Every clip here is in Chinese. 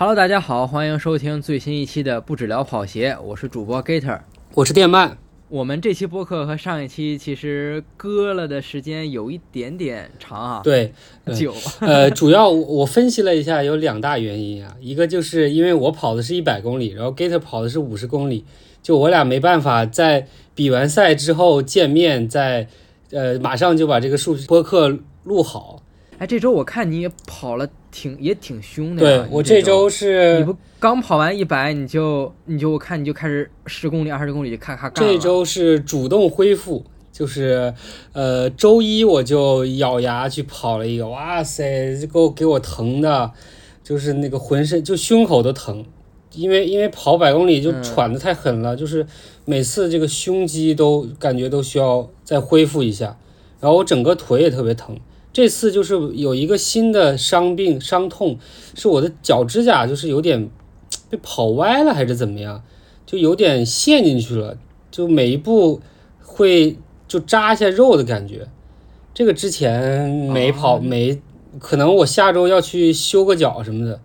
Hello，大家好，欢迎收听最新一期的不止聊跑鞋，我是主播 Gator。我是电鳗。我们这期播客和上一期其实搁了的时间有一点点长啊，对，久。呃，主要我分析了一下，有两大原因啊，一个就是因为我跑的是一百公里，然后 Gator 跑的是五十公里，就我俩没办法在比完赛之后见面，在呃马上就把这个数播客录好。哎，这周我看你也跑了，挺也挺凶的。对我这周是，你不刚跑完一百，你就你就我看你就开始十公里、二十公里就咔咔干这周是主动恢复，就是呃周一我就咬牙去跑了一个，哇塞，这给我给我疼的，就是那个浑身就胸口都疼，因为因为跑百公里就喘的太狠了，就是每次这个胸肌都感觉都需要再恢复一下，然后我整个腿也特别疼。这次就是有一个新的伤病伤痛，是我的脚指甲就是有点被跑歪了还是怎么样，就有点陷进去了，就每一步会就扎一下肉的感觉。这个之前没跑没，可能我下周要去修个脚什么的，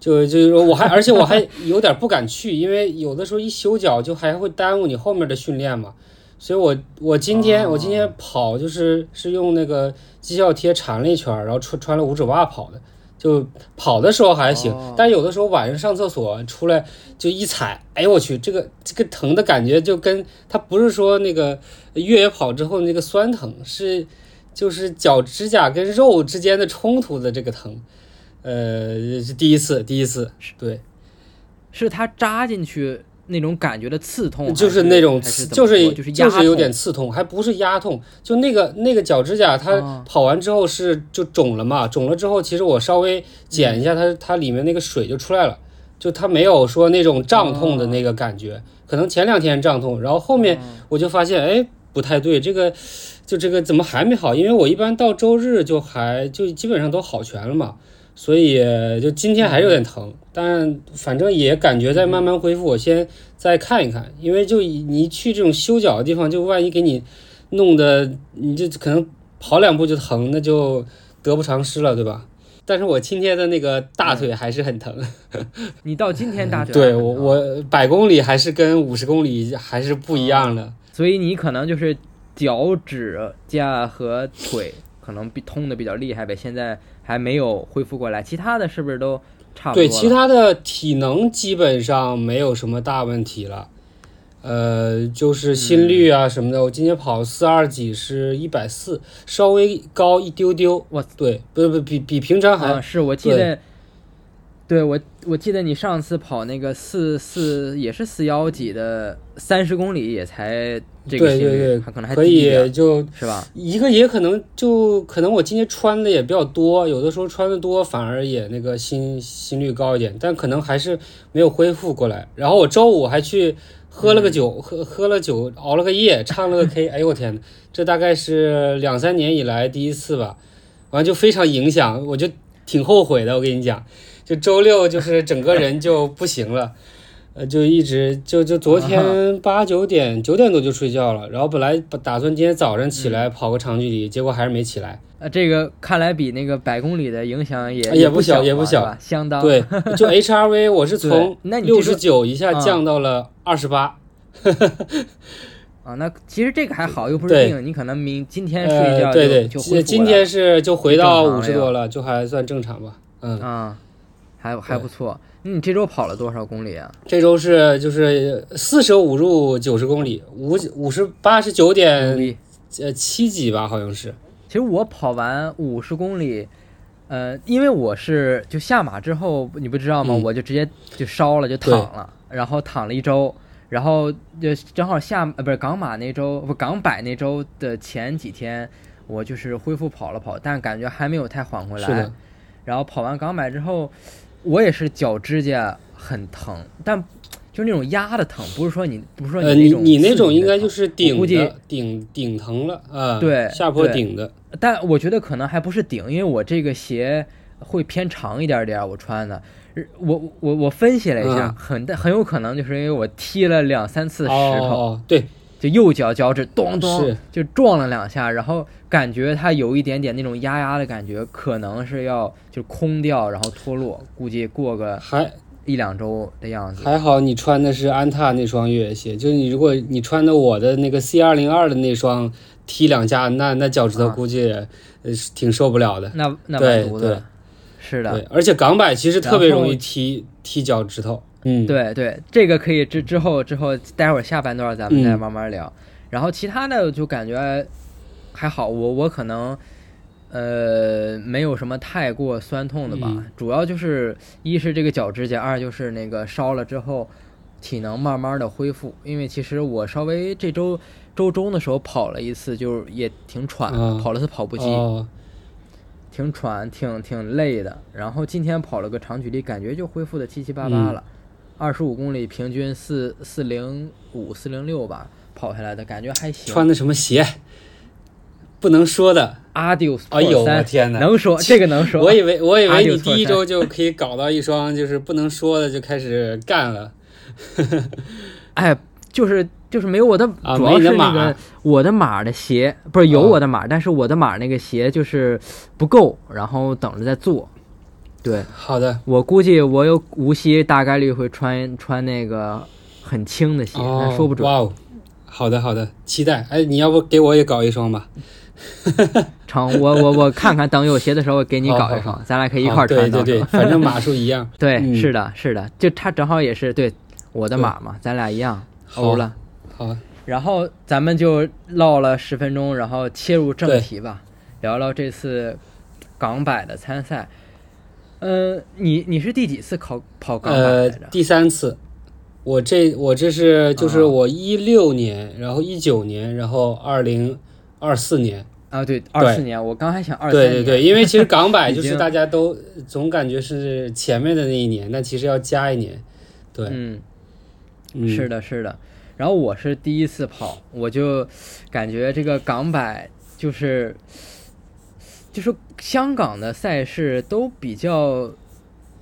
就就是说我还而且我还有点不敢去，因为有的时候一修脚就还会耽误你后面的训练嘛。所以，我我今天我今天跑就是是用那个绩效贴缠了一圈，然后穿穿了五指袜跑的，就跑的时候还行，但有的时候晚上上厕所出来就一踩，哎呦我去，这个这个疼的感觉就跟它不是说那个越野跑之后那个酸疼，是就是脚指甲跟肉之间的冲突的这个疼，呃，是第一次，第一次，对，是它扎进去。那种感觉的刺痛，就是那种刺，就是就是就是有点刺痛，还不是压痛，就那个那个脚指甲，它跑完之后是就肿了嘛，肿了之后，其实我稍微剪一下，它它里面那个水就出来了，就它没有说那种胀痛的那个感觉，可能前两天胀痛，然后后面我就发现，哎，不太对，这个就这个怎么还没好？因为我一般到周日就还就基本上都好全了嘛。所以就今天还是有点疼，但反正也感觉在慢慢恢复。我先再看一看，因为就你去这种修脚的地方，就万一给你弄的，你就可能跑两步就疼，那就得不偿失了，对吧？但是我今天的那个大腿还是很疼。你到今天大腿？对我，我百公里还是跟五十公里还是不一样的。所以你可能就是脚趾甲和腿可能比痛的比较厉害呗。现在。还没有恢复过来，其他的是不是都差不多？对，其他的体能基本上没有什么大问题了。呃，就是心率啊什么的，我今天跑四二几是一百四，稍微高一丢丢。哇，对，不不比比平常还是我记得。对我，我记得你上次跑那个四四也是四幺几的三十公里，也才这个心率，可能还可以，就是吧？一个也可能就可能我今天穿的也比较多，有的时候穿的多反而也那个心心率高一点，但可能还是没有恢复过来。然后我周五还去喝了个酒，喝喝了酒，熬了个夜，唱了个 K，哎呦我天呐，这大概是两三年以来第一次吧，完就非常影响，我就挺后悔的，我跟你讲。就周六就是整个人就不行了，呃，就一直就就昨天八九点九点多就睡觉了，然后本来打算今天早上起来跑个长距离，结果还是没起来。呃，这个看来比那个百公里的影响也也不小，也不小，相当。对，就 H R V 我是 从六十九一下降到了二十八。啊，那其实这个还好，又不是病，你可能明今天睡觉对对，就今天是就回到五十多了，就还算正常吧。嗯啊。还还不错，那你这周跑了多少公里啊？这周是就是四舍五入九十公里，五五十八十九点呃七几吧，好像是。其实我跑完五十公里，呃，因为我是就下马之后，你不知道吗？我就直接就烧了，就躺了，然后躺了一周，然后就正好下呃不是港马那周不港百那周的前几天，我就是恢复跑了跑，但感觉还没有太缓回来。然后跑完港百之后。我也是脚指甲很疼，但就那种压的疼，不是说你不是说你那种你那种应该就是顶估计顶顶疼了啊，对，下坡顶的。但我觉得可能还不是顶，因为我这个鞋会偏长一点点，我穿的。我我我分析了一下，很很有可能就是因为我踢了两三次石头。哦，对，就右脚脚趾咚咚就撞了两下，然后感觉它有一点点那种压压的感觉，可能是要就空掉，然后脱落，估计过个还一两周的样子。还好你穿的是安踏那双越野鞋，就是你如果你穿的我的那个 C 二零二的那双，踢两下，那那脚趾头啊估计呃挺受不了的。那那对蛮毒的，是的对，，而且港百其实特别容易踢踢脚趾头。嗯，，对对，这个可以之之后之后，待会儿下半段咱们再嗯慢慢聊。然后其他的就感觉还好，我我可能呃没有什么太过酸痛的吧，嗯主要就是一是这个脚指甲，二就是那个烧了之后体能慢慢的恢复。因为其实我稍微这周周中的时候跑了一次，就是也挺喘跑了次跑步机。哦，挺喘，挺挺累的。然后今天跑了个长距离，感觉就恢复的七七八八嗯了，二十五公里，平均四四零五、四零六吧，跑下来的感觉还行。穿的什么鞋？不能说的。Adios 哎呦 Pro 三我天哪能说 这个能说。我以为我以为你第一周就可以搞到一双就是不能说的就开始干了。哎，就是就是没有我的，啊主要是那个我的码的鞋，不是有哦我的码，但是我的码那个鞋就是不够，然后等着再做。对好的，我估计我有无锡大概率会穿穿那个很轻的鞋，哦，但说不准。哇哦，好的好的，期待。哎，你要不给我也搞一双吧？成，我我我看看，等有鞋的时候给你搞一双，咱俩可以一块儿穿。对对对，反正码数一样。对嗯是的，是的，就他正好也是对我的码嘛，咱俩一样好欧了。好，然后咱们就唠了十分钟，然后切入正题吧，聊聊这次港百的参赛。呃，你你是第几次考跑港百呃来着？，第三次，我这我这是就是啊我一六年，然后一九年，然后二零二四年。啊，对，二四年，我刚还想二。对对对，因为其实港百 就是大家都总感觉是前面的那一年，但其实要加一年。对，嗯，嗯，是的，是的。然后我是第一次跑，我就感觉这个港百就是就是香港的赛事都比较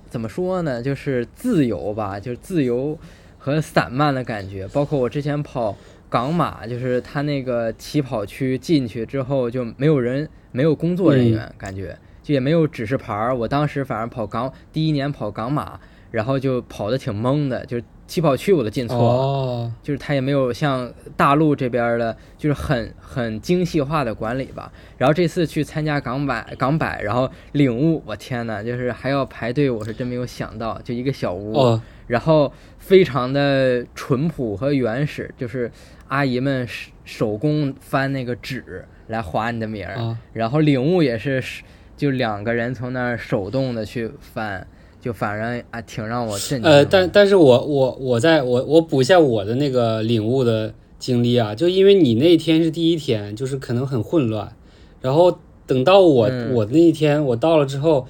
怎么说呢？就是自由吧，就是自由和散漫的感觉。包括我之前跑港马，就是他那个起跑区进去之后就没有人，没有工作人员，感觉就也没有指示牌儿。我当时反正跑港第一年跑港马，然后就跑的挺懵的，就起跑区我都进错了。哦，就是它也没有像大陆这边的，就是很很精细化的管理吧。然后这次去参加港百港百，然后领悟，我天呐，就是还要排队，我是真没有想到，就一个小屋，哦，然后非常的淳朴和原始，就是阿姨们手手工翻那个纸来划你的名儿，啊然后领悟也是就两个人从那儿手动的去翻。就反正啊，挺让我震惊。呃，但但是我我我在我我补一下我的那个领悟的经历啊，就因为你那天是第一天，就是可能很混乱，然后等到我、嗯我那一天我到了之后，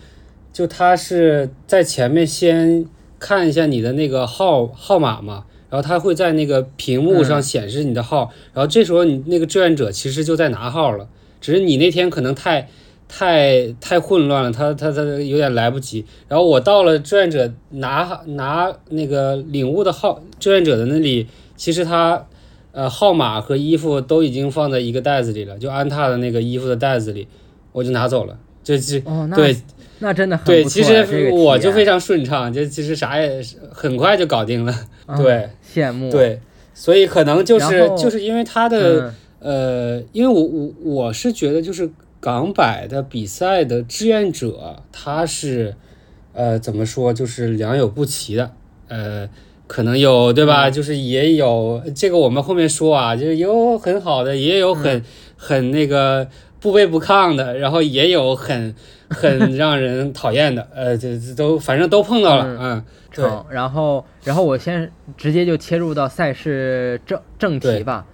就他是在前面先看一下你的那个号号码嘛，然后他会在那个屏幕上嗯显示你的号，然后这时候你那个志愿者其实就在拿号了，只是你那天可能太。太太混乱了，他他他有点来不及。然后我到了志愿者拿拿那个领物的号，志愿者的那里，其实他呃号码和衣服都已经放在一个袋子里了，就安踏的那个衣服的袋子里，我就拿走了。就这哦，那对那真的很对，其实我就非常顺畅，就其实啥也是很快就搞定了。啊对羡慕对，所以可能就是就是因为他的。嗯呃，因为我我我是觉得就是港百的比赛的志愿者，他是呃怎么说，就是良莠不齐的，呃，可能有对吧？就是也有这个我们后面说啊，就是有很好的，也有很、很那个不卑不亢的，然后也有很很 让人讨厌的，呃，这这都反正都碰到了，嗯嗯，对，然后然后我先直接就切入到赛事正正题吧。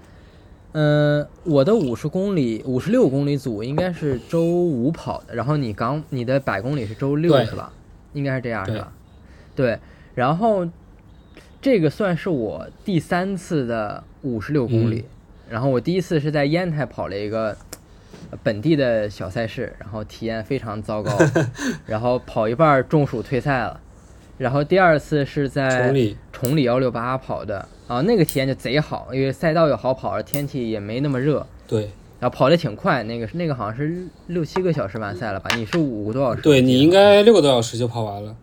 嗯、我的五十公里、五十六公里组应该是周五跑的，然后你刚你的百公里是周六是吧？应该是这样是吧？对，然后这个算是我第三次的五十六公里，嗯然后我第一次是在烟台跑了一个呃本地的小赛事，然后体验非常糟糕，然后跑一半儿中暑退赛了。然后第二次是在崇礼崇礼幺六八跑的，啊，那个体验就贼好，因为赛道又好跑，天气也没那么热。对。然后跑的挺快，那个是那个好像是六七个小时完赛了吧？你是五个多小时？对你应该六个多小时就跑完了。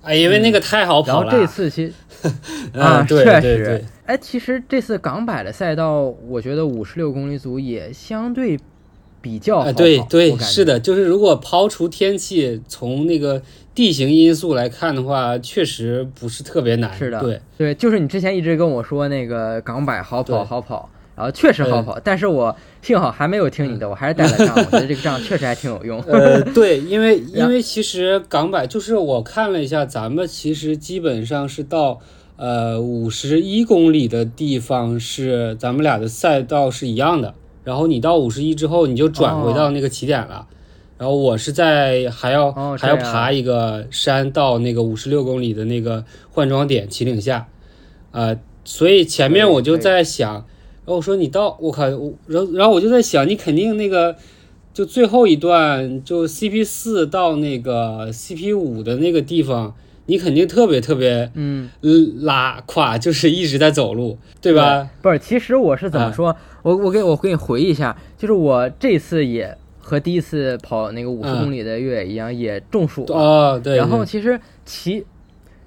哎，因为那个太好跑了。然后这次其实 啊，确实，哎，其实这次港百的赛道，我觉得五十六公里组也相对比较好跑。对对，是的，就是如果抛除天气，从那个地形因素来看的话，确实不是特别难。是的，对对，就是你之前一直跟我说那个港百好跑好跑，然后确实好跑，但是我幸好还没有听你的，我还是带了账，我觉得这个账确实还挺有用。呃，对，因为因为其实港百就是我看了一下，咱们其实基本上是到。呃，五十一公里的地方是咱们俩的赛道是一样的，然后你到五十一之后，你就转回到那个起点了，然后我是在还要还要爬一个山到那个五十六公里的那个换装点秦岭下，呃，所以前面我就在想，然后我说你到我靠，然后然后我就在想，你肯定那个就最后一段就 CP 四到那个 CP 五的那个地方。你肯定特别特别嗯拉胯，就是一直在走路，对吧？不是，其实我是怎么说？我我给我给你回忆一下，就是我这次也和第一次跑那个五十公里的越野一样，也中暑了。哦，对。然后其实起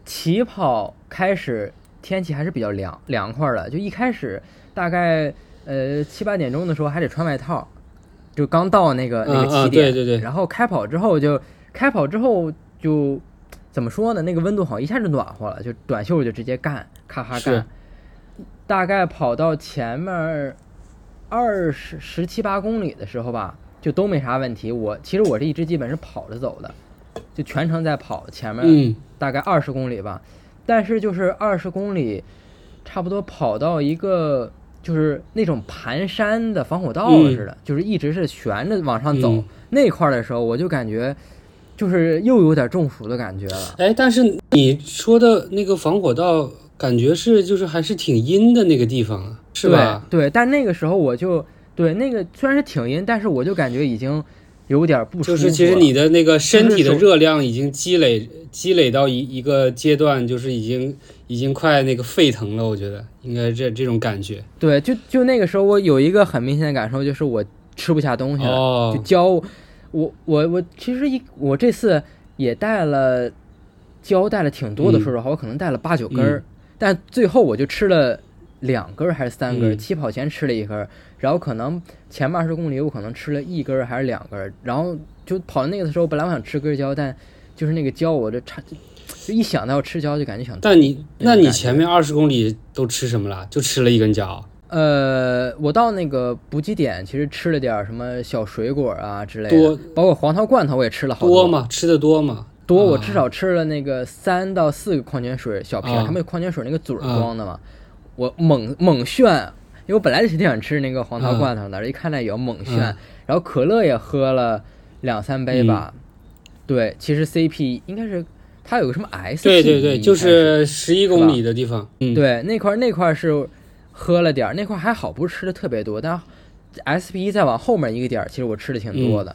起跑开始天气还是比较凉凉快的，就一开始大概呃七八点钟的时候还得穿外套，就刚到那个那个起点，对对对。然后开跑之后就开跑之后就。怎么说呢？那个温度好，一下就暖和了，就短袖就直接干，咔咔干。大概跑到前面二十十七八公里的时候吧，就都没啥问题。我其实我这一支基本是跑着走的，就全程在跑。前面大概二十公里吧，但是就是二十公里，差不多跑到一个就是那种盘山的防火道似的，就是一直是悬着往上走那块的时候，我就感觉。就是又有点中暑的感觉了。哎，但是你说的那个防火道，感觉是就是还是挺阴的那个地方啊，是吧？对，但那个时候我就对那个虽然是挺阴，但是我就感觉已经有点不舒服。就是其实你的那个身体的热量已经积累积累到一一个阶段，就是已经已经快那个沸腾了。我觉得应该这这种感觉。对，就就那个时候我有一个很明显的感受，就是我吃不下东西了，就焦。我我我其实一我这次也带了胶带了挺多的，说实话，我可能带了八九根儿，但最后我就吃了两根还是三根。起跑前吃了一根，然后可能前二十公里我可能吃了一根还是两根，然后就跑那个的时候，本来我想吃根胶，但就是那个胶我这差就一想到要吃胶就感觉想。但你那你前面二十公里都吃什么了？就吃了一根胶。呃，我到那个补给点，其实吃了点什么小水果啊之类的，包括黄桃罐头我也吃了好多。多吗？吃的多吗？多，我至少吃了那个三到四个矿泉水小瓶，他们矿泉水那个嘴装的嘛，我猛猛炫，因为我本来就挺想吃那个黄桃罐头的，一看那有猛炫，然后可乐也喝了两三杯吧。对，其实 CP 应该是它有个什么 S，对对对，就是十一公里的地方，嗯，对，那块那块是。喝了点儿那块还好，不是吃的特别多，但 S P 再往后面一个点儿，其实我吃的挺多的，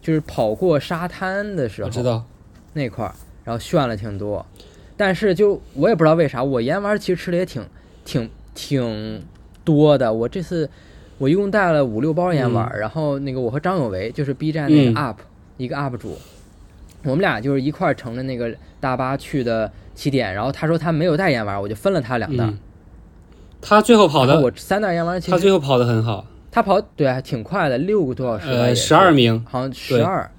就是跑过沙滩的时候，我知道那块儿，然后炫了挺多，但是就我也不知道为啥，我盐丸其实吃的也挺挺挺多的，我这次我一共带了五六包盐丸，然后那个我和张有为就是 B 站那个 UP 一个 UP 主，我们俩就是一块乘着那个大巴去的起点，然后他说他没有带盐丸，我就分了他两袋。他最后跑的，我三袋盐丸，他最后跑的很好。他跑对还挺快的，六个多小时。呃，十二名，好像十二。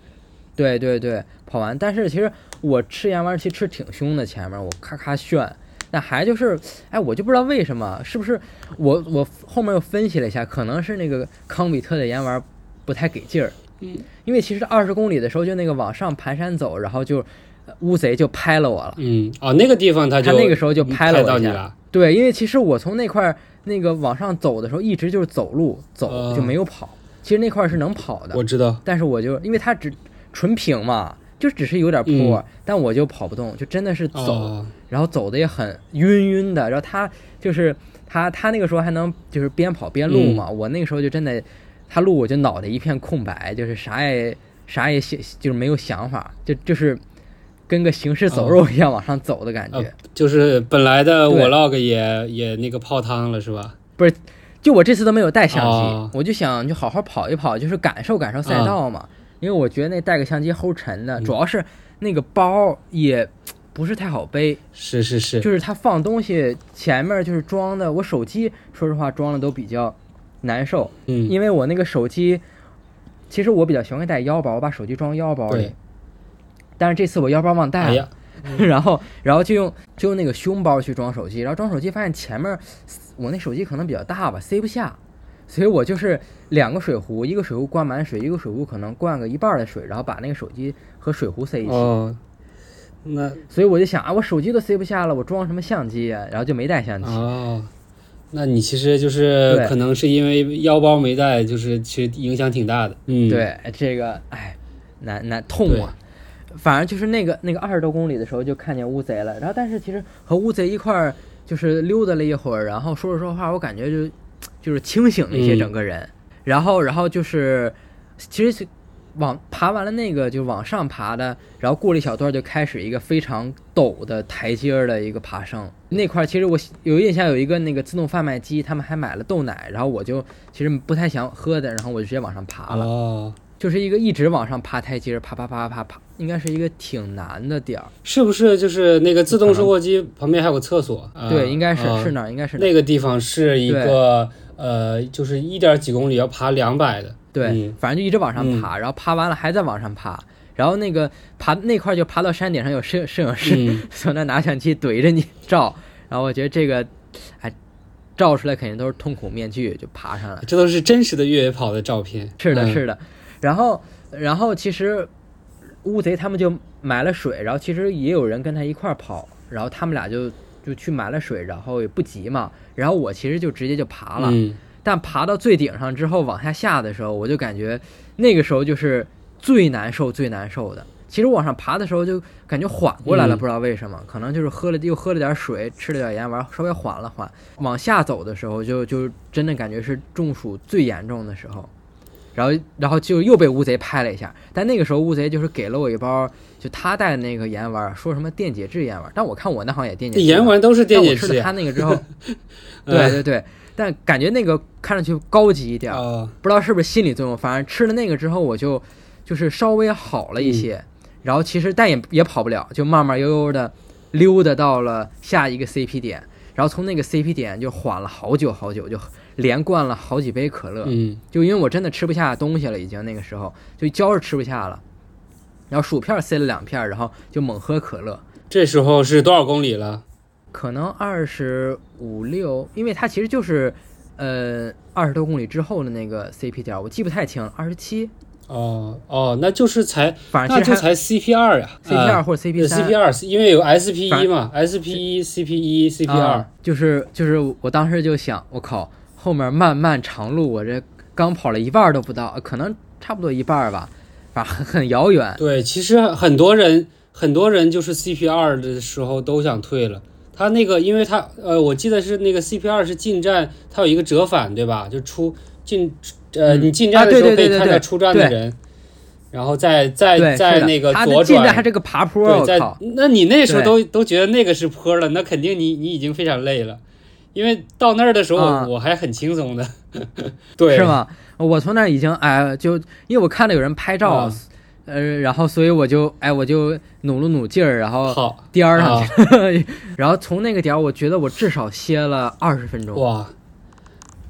对对对，跑完。但是其实我吃盐丸其实吃挺凶的，前面我咔咔炫，那还就是，哎，我就不知道为什么，是不是我我后面又分析了一下，可能是那个康比特的盐丸不太给劲儿。嗯。因为其实二十公里的时候就那个往上盘山走，然后就乌贼就拍了我了。嗯啊，那个地方他就他那个时候就拍了我一下。对，因为其实我从那块那个往上走的时候，一直就是走路走，就没有跑。其实那块是能跑的，我知道。但是我就因为他只纯平嘛，就只是有点坡，但我就跑不动，就真的是走，然后走的也很晕晕的。然后他就是他他那个时候还能就是边跑边录嘛，我那个时候就真的他录我就脑袋一片空白，就是啥也啥也想就是没有想法，就就是跟个行尸走肉一样往上走的感觉。就是本来的 vlog 也也那个泡汤了是吧？不是，就我这次都没有带相机，我就想就好好跑一跑，就是感受感受赛道嘛。因为我觉得那带个相机齁沉的，主要是那个包也不是太好背。是是是，就是它放东西前面就是装的，我手机说实话装的都比较难受。嗯，因为我那个手机，其实我比较喜欢带腰包，我把手机装腰包里。但是这次我腰包忘带了，然后然后就用就用那个胸包去装手机，然后装手机发现前面我那手机可能比较大吧，塞不下，所以我就是两个水壶，一个水壶灌满水，一个水壶可能灌个一半的水，然后把那个手机和水壶塞一起。哦，那所以我就想啊，我手机都塞不下了，我装什么相机啊？然后就没带相机。哦，那你其实就是可能是因为腰包没带，就是其实影响挺大的。嗯，对，这个哎，难难痛啊。反正就是那个那个二十多公里的时候就看见乌贼了，然后但是其实和乌贼一块儿就是溜达了一会儿，然后说着说话，我感觉就就是清醒了一些整个人，然后然后就是其实往爬完了那个就往上爬的，然后过了一小段就开始一个非常陡的台阶儿的一个爬升，那块其实我有印象有一个那个自动贩卖机，他们还买了豆奶，然后我就其实不太想喝的，然后我就直接往上爬了。哦。就是一个一直往上爬台阶，爬爬爬爬爬爬，应该是一个挺难的点儿。是不是？就是那个自动售货机旁边还有个厕所？对，应该是是那儿，应该是那个地方是一个呃，就是一点几公里要爬两百的。对，反正就一直往上爬，然后爬完了还在往上爬，然后那个爬那块就爬到山顶上有摄摄影师 从那拿相机怼着你照，然后我觉得这个哎，照出来肯定都是痛苦面具，就爬上来。这都是真实的越野跑的照片。是的，是的。然后，然后其实乌贼他们就买了水，然后其实也有人跟他一块儿跑，然后他们俩就就去买了水，然后也不急嘛。然后我其实就直接就爬了，但爬到最顶上之后往下下的时候，我就感觉那个时候就是最难受、最难受的。其实往上爬的时候就感觉缓过来了，不知道为什么，可能就是喝了又喝了点水，吃了点盐丸，稍微缓了缓。往下走的时候，就就真的感觉是中暑最严重的时候。然后，然后就又被乌贼拍了一下，但那个时候乌贼就是给了我一包，就他带的那个盐丸，说什么电解质盐丸，但我看我那好像也电解质。盐丸都是电解质。吃了他那个之后，对对对，但感觉那个看上去高级一点，不知道是不是心理作用，反正吃了那个之后，我就就是稍微好了一些。然后其实但也也跑不了，就慢慢悠悠的溜达到了下一个 CP 点，然后从那个 CP 点就缓了好久好久就。连灌了好几杯可乐，嗯，就因为我真的吃不下东西了，已经那个时候就胶是吃不下了，然后薯片塞了两片，然后就猛喝可乐。这时候是多少公里了？可能二十五六，因为它其实就是，呃，二十多公里之后的那个 CP 点，我记不太清，二十七。哦哦，那就是才，反正那就才 CP 二呀，CP 二或者 CP 三，CP 二，因为有 SP 一嘛，SP 一，CP 一，CP 二，就是就是我当时就想，我靠。后面漫漫长路，我这刚跑了一半都不到，可能差不多一半吧，反正很遥远。对，其实很多人很多人就是 CP 二的时候都想退了。他那个，因为他呃，我记得是那个 CP 二是进站，他有一个折返，对吧？就出进呃，你进站的时候可以看到出站的人，然后再再再那个左转。进站还这个爬坡，对，那你那时候都都觉得那个是坡了，那肯定你你已经非常累了。因为到那儿的时候，我还很轻松的，对，是吗？我从那儿已经哎，就因为我看到有人拍照，呃，然后所以我就哎，我就努了努劲儿，然后颠儿上去，然后从那个点儿，我觉得我至少歇了二十分钟，哇，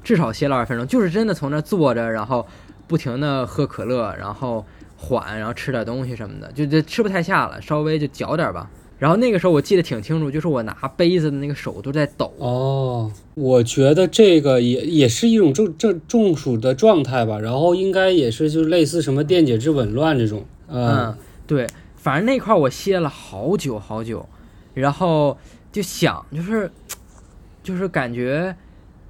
至少歇了二十分钟，就是真的从那坐着，然后不停的喝可乐，然后缓，然后吃点东西什么的，就就吃不太下了，稍微就嚼点吧。然后那个时候我记得挺清楚，就是我拿杯子的那个手都在抖。哦，我觉得这个也也是一种中这中暑的状态吧。然后应该也是就类似什么电解质紊乱这种。嗯，对，反正那块我歇了好久好久，然后就想就是就是感觉，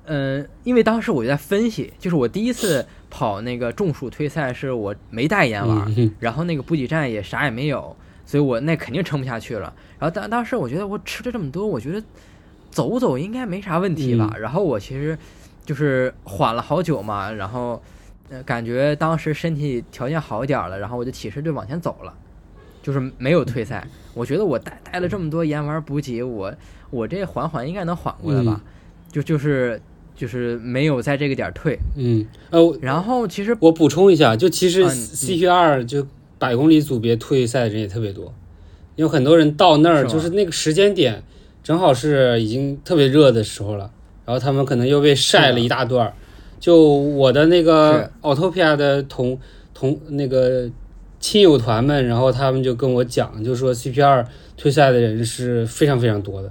嗯，因为当时我就在分析，就是我第一次跑那个中暑退赛是我没带盐丸，然后那个补给站也啥也没有。所以我那肯定撑不下去了。然后当当时我觉得我吃了这么多，我觉得走走应该没啥问题吧。然后我其实就是缓了好久嘛，然后呃感觉当时身体条件好一点了，然后我就起身就往前走了。就是没有退赛。我觉得我带带了这么多盐丸补给，我我这缓缓应该能缓过来吧？就就是就是没有在这个点儿退。嗯，呃，然后其实我补充一下，就其实 CQ 二就百公里组别退赛的人也特别多，有很多人到那儿就是那个时间点正好是已经特别热的时候了，然后他们可能又被晒了一大段儿。就我的那个 Autopia 的同同那个亲友团们，然后他们就跟我讲，就说 CP 二退赛的人是非常非常多的，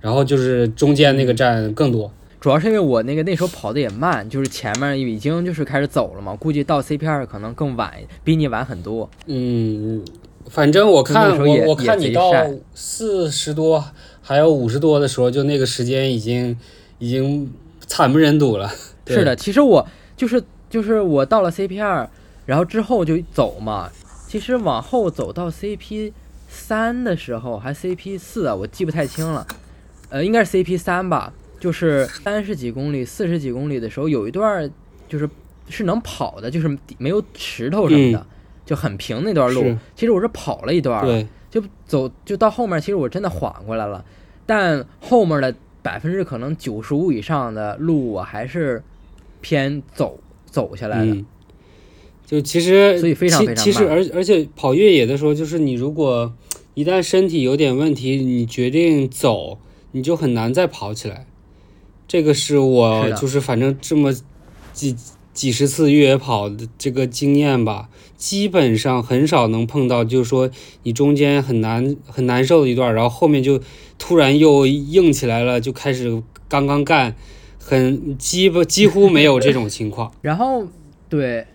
然后就是中间那个站更多。主要是因为我那个那时候跑的也慢，就是前面已经就是开始走了嘛，估计到 CP 二可能更晚，比你晚很多。嗯，反正我看我我看你到四十多还有五十多的时候，就那个时间已经已经惨不忍睹了。是的，其实我就是就是我到了 CP 二，然后之后就走嘛。其实往后走到 CP 三的时候，还 CP 四啊，我记不太清了。呃，应该是 CP 三吧，就是三十几公里、四十几公里的时候，有一段就是是能跑的，就是没有石头什么的，就很平那段路。其实我是跑了一段，就走就到后面，其实我真的缓过来了，但后面的百分之可能九十五以上的路，我还是。偏走走下来的，就其实所以非常非常其实而而且跑越野的时候，就是你如果一旦身体有点问题，你决定走，你就很难再跑起来。这个是我就是反正这么几几十次越野跑的这个经验吧，基本上很少能碰到，就是说你中间很难很难受的一段，然后后面就突然又硬起来了，就开始刚刚干。很基不几乎没有这种情况，然后对，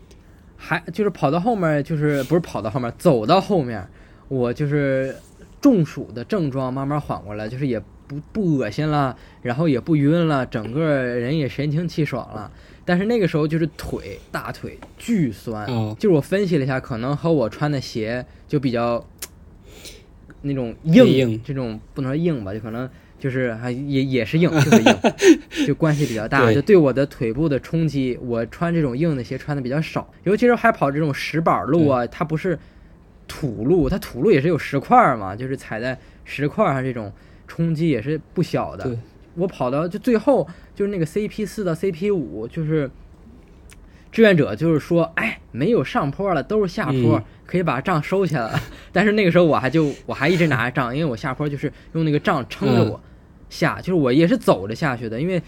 还就是跑到后面，就是不是跑到后面，走到后面，我就是中暑的症状慢慢缓过来，就是也不不恶心了，然后也不晕了，整个人也神清气爽了。但是那个时候就是腿大腿巨酸，就是我分析了一下，可能和我穿的鞋就比较那种硬，这种不能说硬吧，就可能。就是还也也是硬，就是硬，就关系比较大，就对我的腿部的冲击。我穿这种硬的鞋穿的比较少，尤其是还跑这种石板路啊，它不是土路，它土路也是有石块嘛，就是踩在石块上这种冲击也是不小的。我跑到就最后就是那个 CP 四到 CP 五，就是志愿者就是说，哎，没有上坡了，都是下坡，可以把杖收起来了。但是那个时候我还就我还一直拿着杖，因为我下坡就是用那个杖撑着我。下就是我也是走着下去的，因为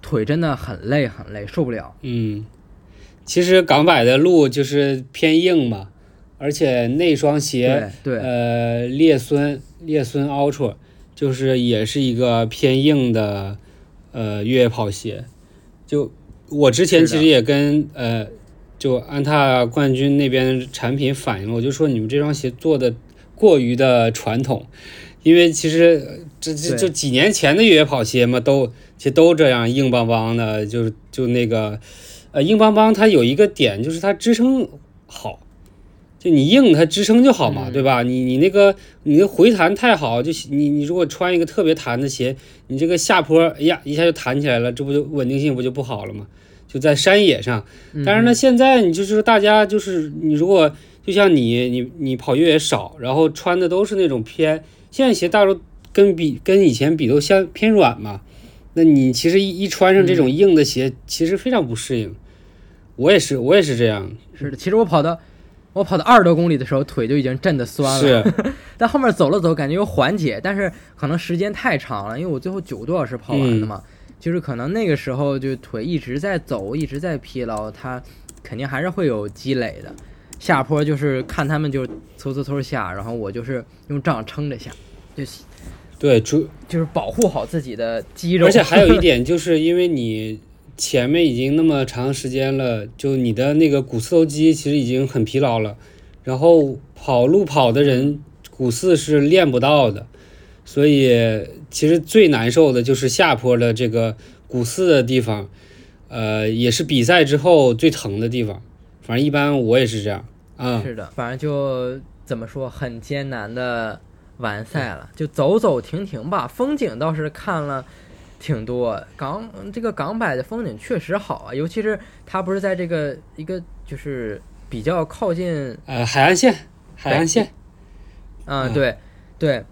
腿真的很累很累，受不了。嗯，其实港百的路就是偏硬嘛，而且那双鞋，对，呃，列孙列孙 Ultra 就是也是一个偏硬的呃越野跑鞋。就我之前其实也跟呃就安踏冠军那边产品反映了，我就说你们这双鞋做的过于的传统。因为其实这这就几年前的越野跑鞋嘛，都其实都这样硬邦邦的，就是就那个，呃，硬邦邦它有一个点就是它支撑好，就你硬它支撑就好嘛，对吧？你你那个你的回弹太好，就你你如果穿一个特别弹的鞋，你这个下坡哎呀一下就弹起来了，这不就稳定性不就不好了吗？就在山野上，但是呢，现在你就是大家就是你如果就像你你你跑越野少，然后穿的都是那种偏。现在鞋大多跟比跟以前比都相偏软嘛，那你其实一一穿上这种硬的鞋，其实非常不适应。我也是，我也是这样。是的，其实我跑到我跑到二十多公里的时候，腿就已经震得酸了。是，但后面走了走，感觉又缓解，但是可能时间太长了，因为我最后九个多小时跑完的嘛，就是可能那个时候就腿一直在走，一直在疲劳，它肯定还是会有积累的。下坡就是看他们就嗖嗖嗖下，然后我就是用杖撑着下，就对，主就是保护好自己的肌肉。而且还有一点，就是因为你前面已经那么长时间了，就你的那个股四头肌其实已经很疲劳了，然后跑路跑的人股四是练不到的，所以其实最难受的就是下坡的这个股四的地方，呃，也是比赛之后最疼的地方。反正一般我也是这样啊。是的，反正就怎么说，很艰难的完赛了，就走走停停吧。风景倒是看了挺多，港这个港百的风景确实好啊，尤其是它不是在这个一个就是比较靠近呃海岸线，海岸线，嗯，对对，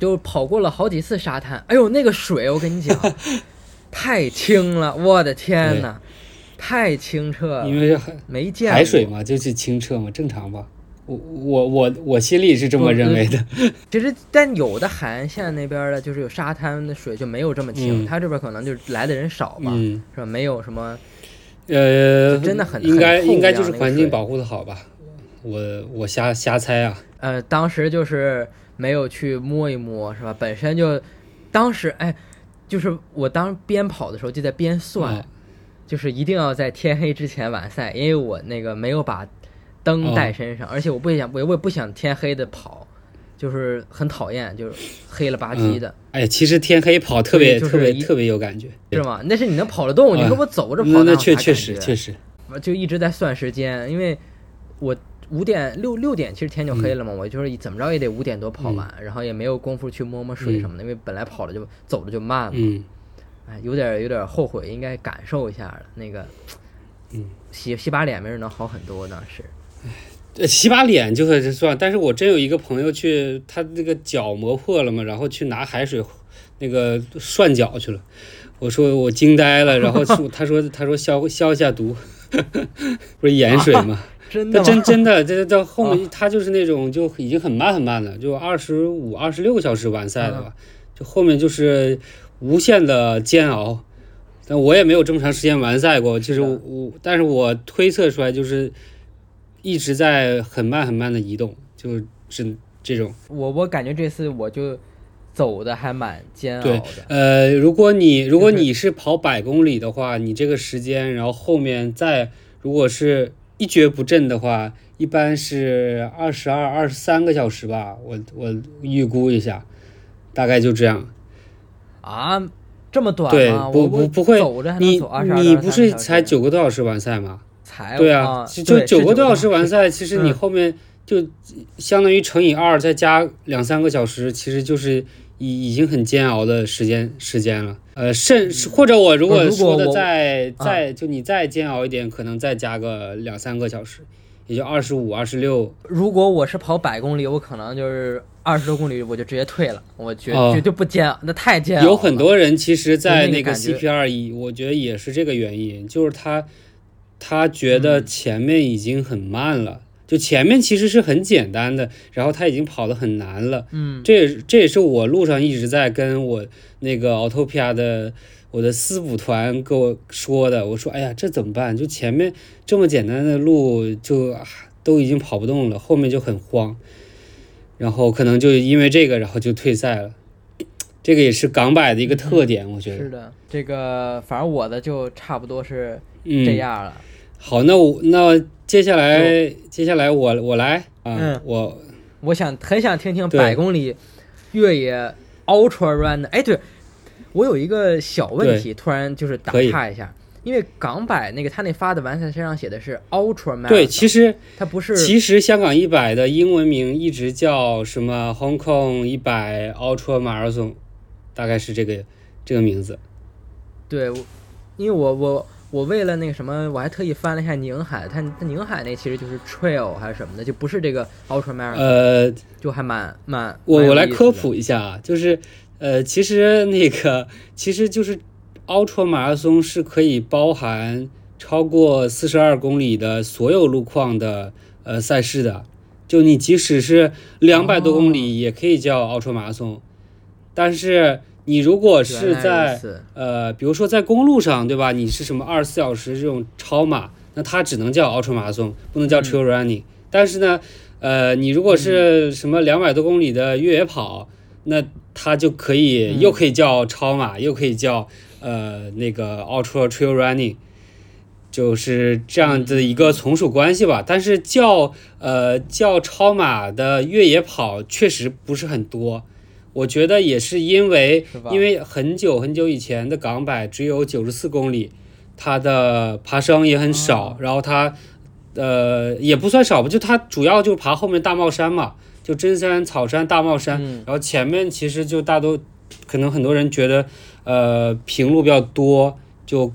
就跑过了好几次沙滩。哎呦，那个水我跟你讲，太清了，我的天呐，太清澈了。因为没见海水嘛，就是清澈嘛，正常吧。我我我我心里是这么认为的。其实，但有的海岸线那边的，就是有沙滩的水就没有这么清。它这边可能就是来的人少吧，是吧？没有什么，呃，真的很应该应该就是环境保护的好吧？我我瞎瞎猜啊。呃，当时就是没有去摸一摸，是吧？本身就，当时哎，就是我当边跑的时候就在边算，就是一定要在天黑之前完赛，因为我那个没有把。灯带身上，而且我不想，我我也不想天黑的跑，就是很讨厌，就是黑了吧唧的。哎，其实天黑跑特别特别特别有感觉，是吗？那是你能跑得动，你说我走着跑，那确确实确实，就一直在算时间，因为我五点六六点其实天就黑了嘛，我就是怎么着也得五点多跑完，然后也没有功夫去摸摸水什么的，因为本来跑的就走的就慢了，嗯，哎，有点有点后悔，应该感受一下那个，嗯，洗洗把脸没准能好很多当时。唉，洗把脸就算但是我真有一个朋友去，他那个脚磨破了嘛，然后去拿海水那个涮脚去了。我说我惊呆了，然后 他说他说消消一下毒，不是盐水吗？真的真真的，这到 后面他就是那种就已经很慢很慢了，就二十五二十六个小时完赛的吧，就后面就是无限的煎熬。但我也没有这么长时间完赛过，其实我，但是我推测出来就是。一直在很慢很慢的移动，就是这种。我我感觉这次我就走的还蛮煎熬的。呃，如果你如果你是跑百公里的话，你这个时间，然后后面再如果是一蹶不振的话，一般是二十二、二十三个小时吧。我我预估一下，大概就这样。啊，这么短吗？对，不不不会。你你不是才九个多小时完赛吗？对啊，就九个多小时完赛，其实你后面就相当于乘以二，再加两三个小时，其实就是已已经很煎熬的时间时间了。呃，甚或者我如果说的再再就你再煎熬一点，可能再加个两三个小时，也就二十五、二十六。如果我是跑百公里，我可能就是二十多公里我就直接退了，我绝绝对不煎熬，那太煎熬。有很多人其实，在那个 CP 二一，我觉得也是这个原因，就是他。他觉得前面已经很慢了，就前面其实是很简单的，然后他已经跑得很难了。嗯，这也这也是我路上一直在跟我那个 Autopia 的我的私补团跟我说的。我说，哎呀，这怎么办？就前面这么简单的路就都已经跑不动了，后面就很慌，然后可能就因为这个，然后就退赛了。这个也是港百的一个特点，我觉得是的。这个反正我的就差不多是这样了。好，那我那接下来接下来我我来啊，我我想很想听听百公里越野 Ultra Run 的。哎，对我有一个小问题，突然就是打岔一下，因为港百那个他那发的完赛身上写的是 Ultra Man，对，其实它不是，其实香港一百的英文名一直叫什么 Hong Kong 一百 Ultra Marathon，大概是这个这个名字。对，因为我我。我为了那个什么，我还特意翻了一下宁海，它它宁海那其实就是 trail 还是什么的，就不是这个 ultra marathon，呃，就还蛮蛮。我我来科普一下啊，就是呃，其实那个其实就是 ultra 马拉松是可以包含超过四十二公里的所有路况的呃赛事的，就你即使是两百多公里也可以叫 ultra 马拉松，但是。你如果是在呃，比如说在公路上，对吧？你是什么二十四小时这种超马，那它只能叫 ultra 马拉松，不能叫 trail running。但是呢，呃，你如果是什么两百多公里的越野跑，那它就可以又可以叫超马，又可以叫呃那个 ultra trail running，就是这样的一个从属关系吧。但是叫呃叫超马的越野跑确实不是很多。我觉得也是因为，因为很久很久以前的港百只有九十四公里，它的爬升也很少，然后它，呃，也不算少吧，就它主要就爬后面大帽山嘛，就真山、草山、大帽山，然后前面其实就大多，可能很多人觉得，呃，平路比较多，就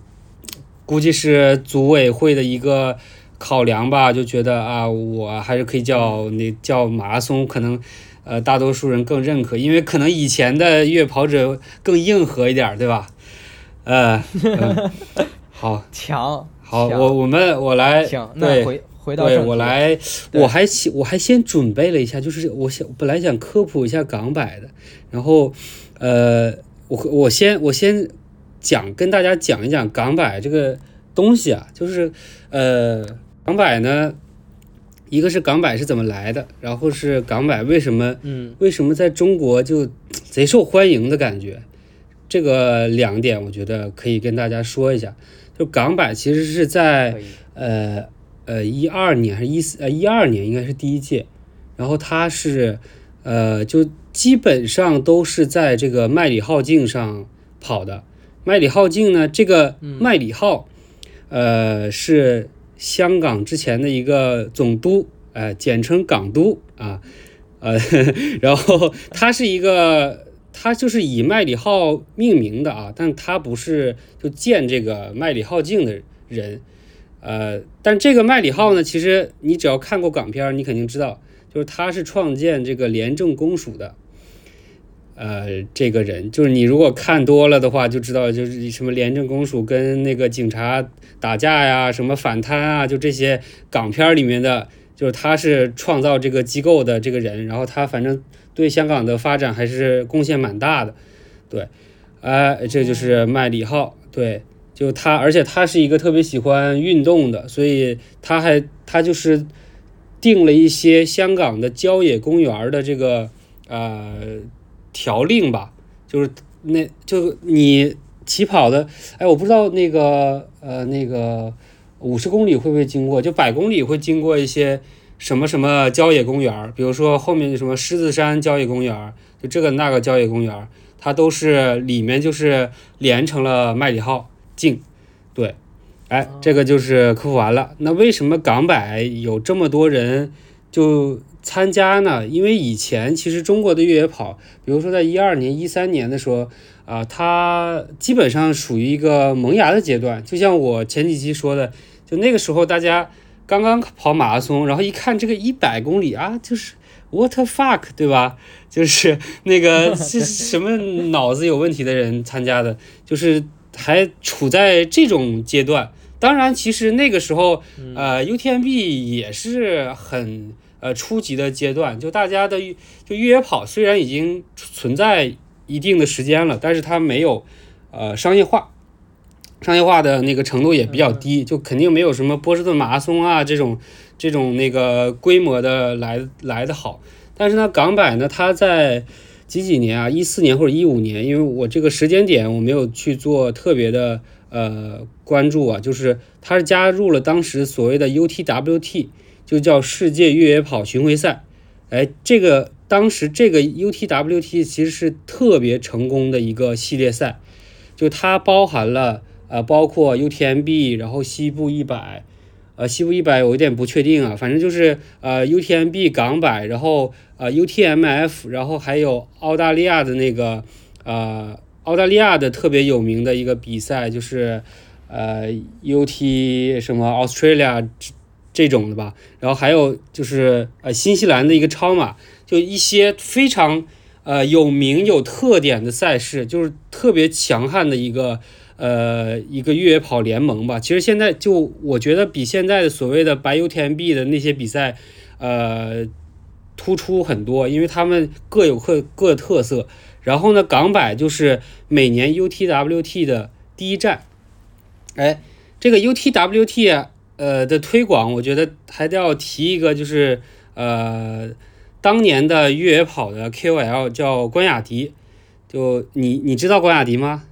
估计是组委会的一个考量吧，就觉得啊，我还是可以叫那叫马拉松，可能呃大多数人更认可，因为可能以前的越野跑者更硬核一点，对吧？呃，好。强，好，我我们我来，那，回回到对我来，我还先我还先准备了一下，就是我想本来想科普一下港百的，然后呃，我我先我先讲跟大家讲一讲港百这个东西啊，就是呃港百呢，一个是港版是怎么来的，然后是港版为什么嗯为什么在中国就贼受欢迎的感觉。这个两点我觉得可以跟大家说一下，就港版其实是在呃呃一二年还是一四呃一二年应该是第一届，然后它是呃就基本上都是在这个麦理浩径上跑的。麦理浩径呢，这个麦理浩呃是香港之前的一个总督，呃简称港督啊，呃 然后他是一个。他就是以麦里号命名的啊，但他不是就建这个麦里号径的人，呃，但这个麦里号呢，其实你只要看过港片，你肯定知道，就是他是创建这个廉政公署的，呃，这个人，就是你如果看多了的话，就知道就是什么廉政公署跟那个警察打架呀，什么反贪啊，就这些港片里面的，就是他是创造这个机构的这个人，然后他反正。对香港的发展还是贡献蛮大的，对，哎，这就是麦理浩，对，就他，而且他是一个特别喜欢运动的，所以他还他就是定了一些香港的郊野公园的这个呃条令吧，就是那就你起跑的，哎，我不知道那个呃那个五十公里会不会经过，就百公里会经过一些。什么什么郊野公园比如说后面的什么狮子山郊野公园就这个那个郊野公园它都是里面就是连成了麦理浩径，对，哎，这个就是科普完了。那为什么港百有这么多人就参加呢？因为以前其实中国的越野跑，比如说在一二年、一三年的时候啊，它基本上属于一个萌芽的阶段。就像我前几期说的，就那个时候大家。刚刚跑马拉松，然后一看这个一百公里啊，就是 what the fuck，对吧？就是那个 是什么脑子有问题的人参加的，就是还处在这种阶段。当然，其实那个时候，呃，UTMB 也是很呃初级的阶段。就大家的就越野跑虽然已经存在一定的时间了，但是它没有呃商业化。商业化的那个程度也比较低，就肯定没有什么波士顿马拉松啊这种这种那个规模的来来的好。但是呢，港百呢，它在几几年啊，一四年或者一五年，因为我这个时间点我没有去做特别的呃关注啊，就是它是加入了当时所谓的 UTWT，就叫世界越野跑巡回赛。哎，这个当时这个 UTWT 其实是特别成功的一个系列赛，就它包含了。呃，包括 UTMB，然后西部一百，呃，西部一百我有点不确定啊，反正就是呃 UTMB 港百，然后呃 UTMF，然后还有澳大利亚的那个呃澳大利亚的特别有名的一个比赛，就是呃 UT 什么 Australia 这种的吧，然后还有就是呃新西兰的一个超马，就一些非常呃有名有特点的赛事，就是特别强悍的一个。呃，一个越野跑联盟吧，其实现在就我觉得比现在的所谓的白 UTMB 的那些比赛，呃，突出很多，因为他们各有各各特色。然后呢，港百就是每年 UTWT 的第一站。哎，这个 UTWT 呃的推广，我觉得还得要提一个，就是呃，当年的越野跑的 KOL 叫关雅迪，就你你知道关雅迪吗？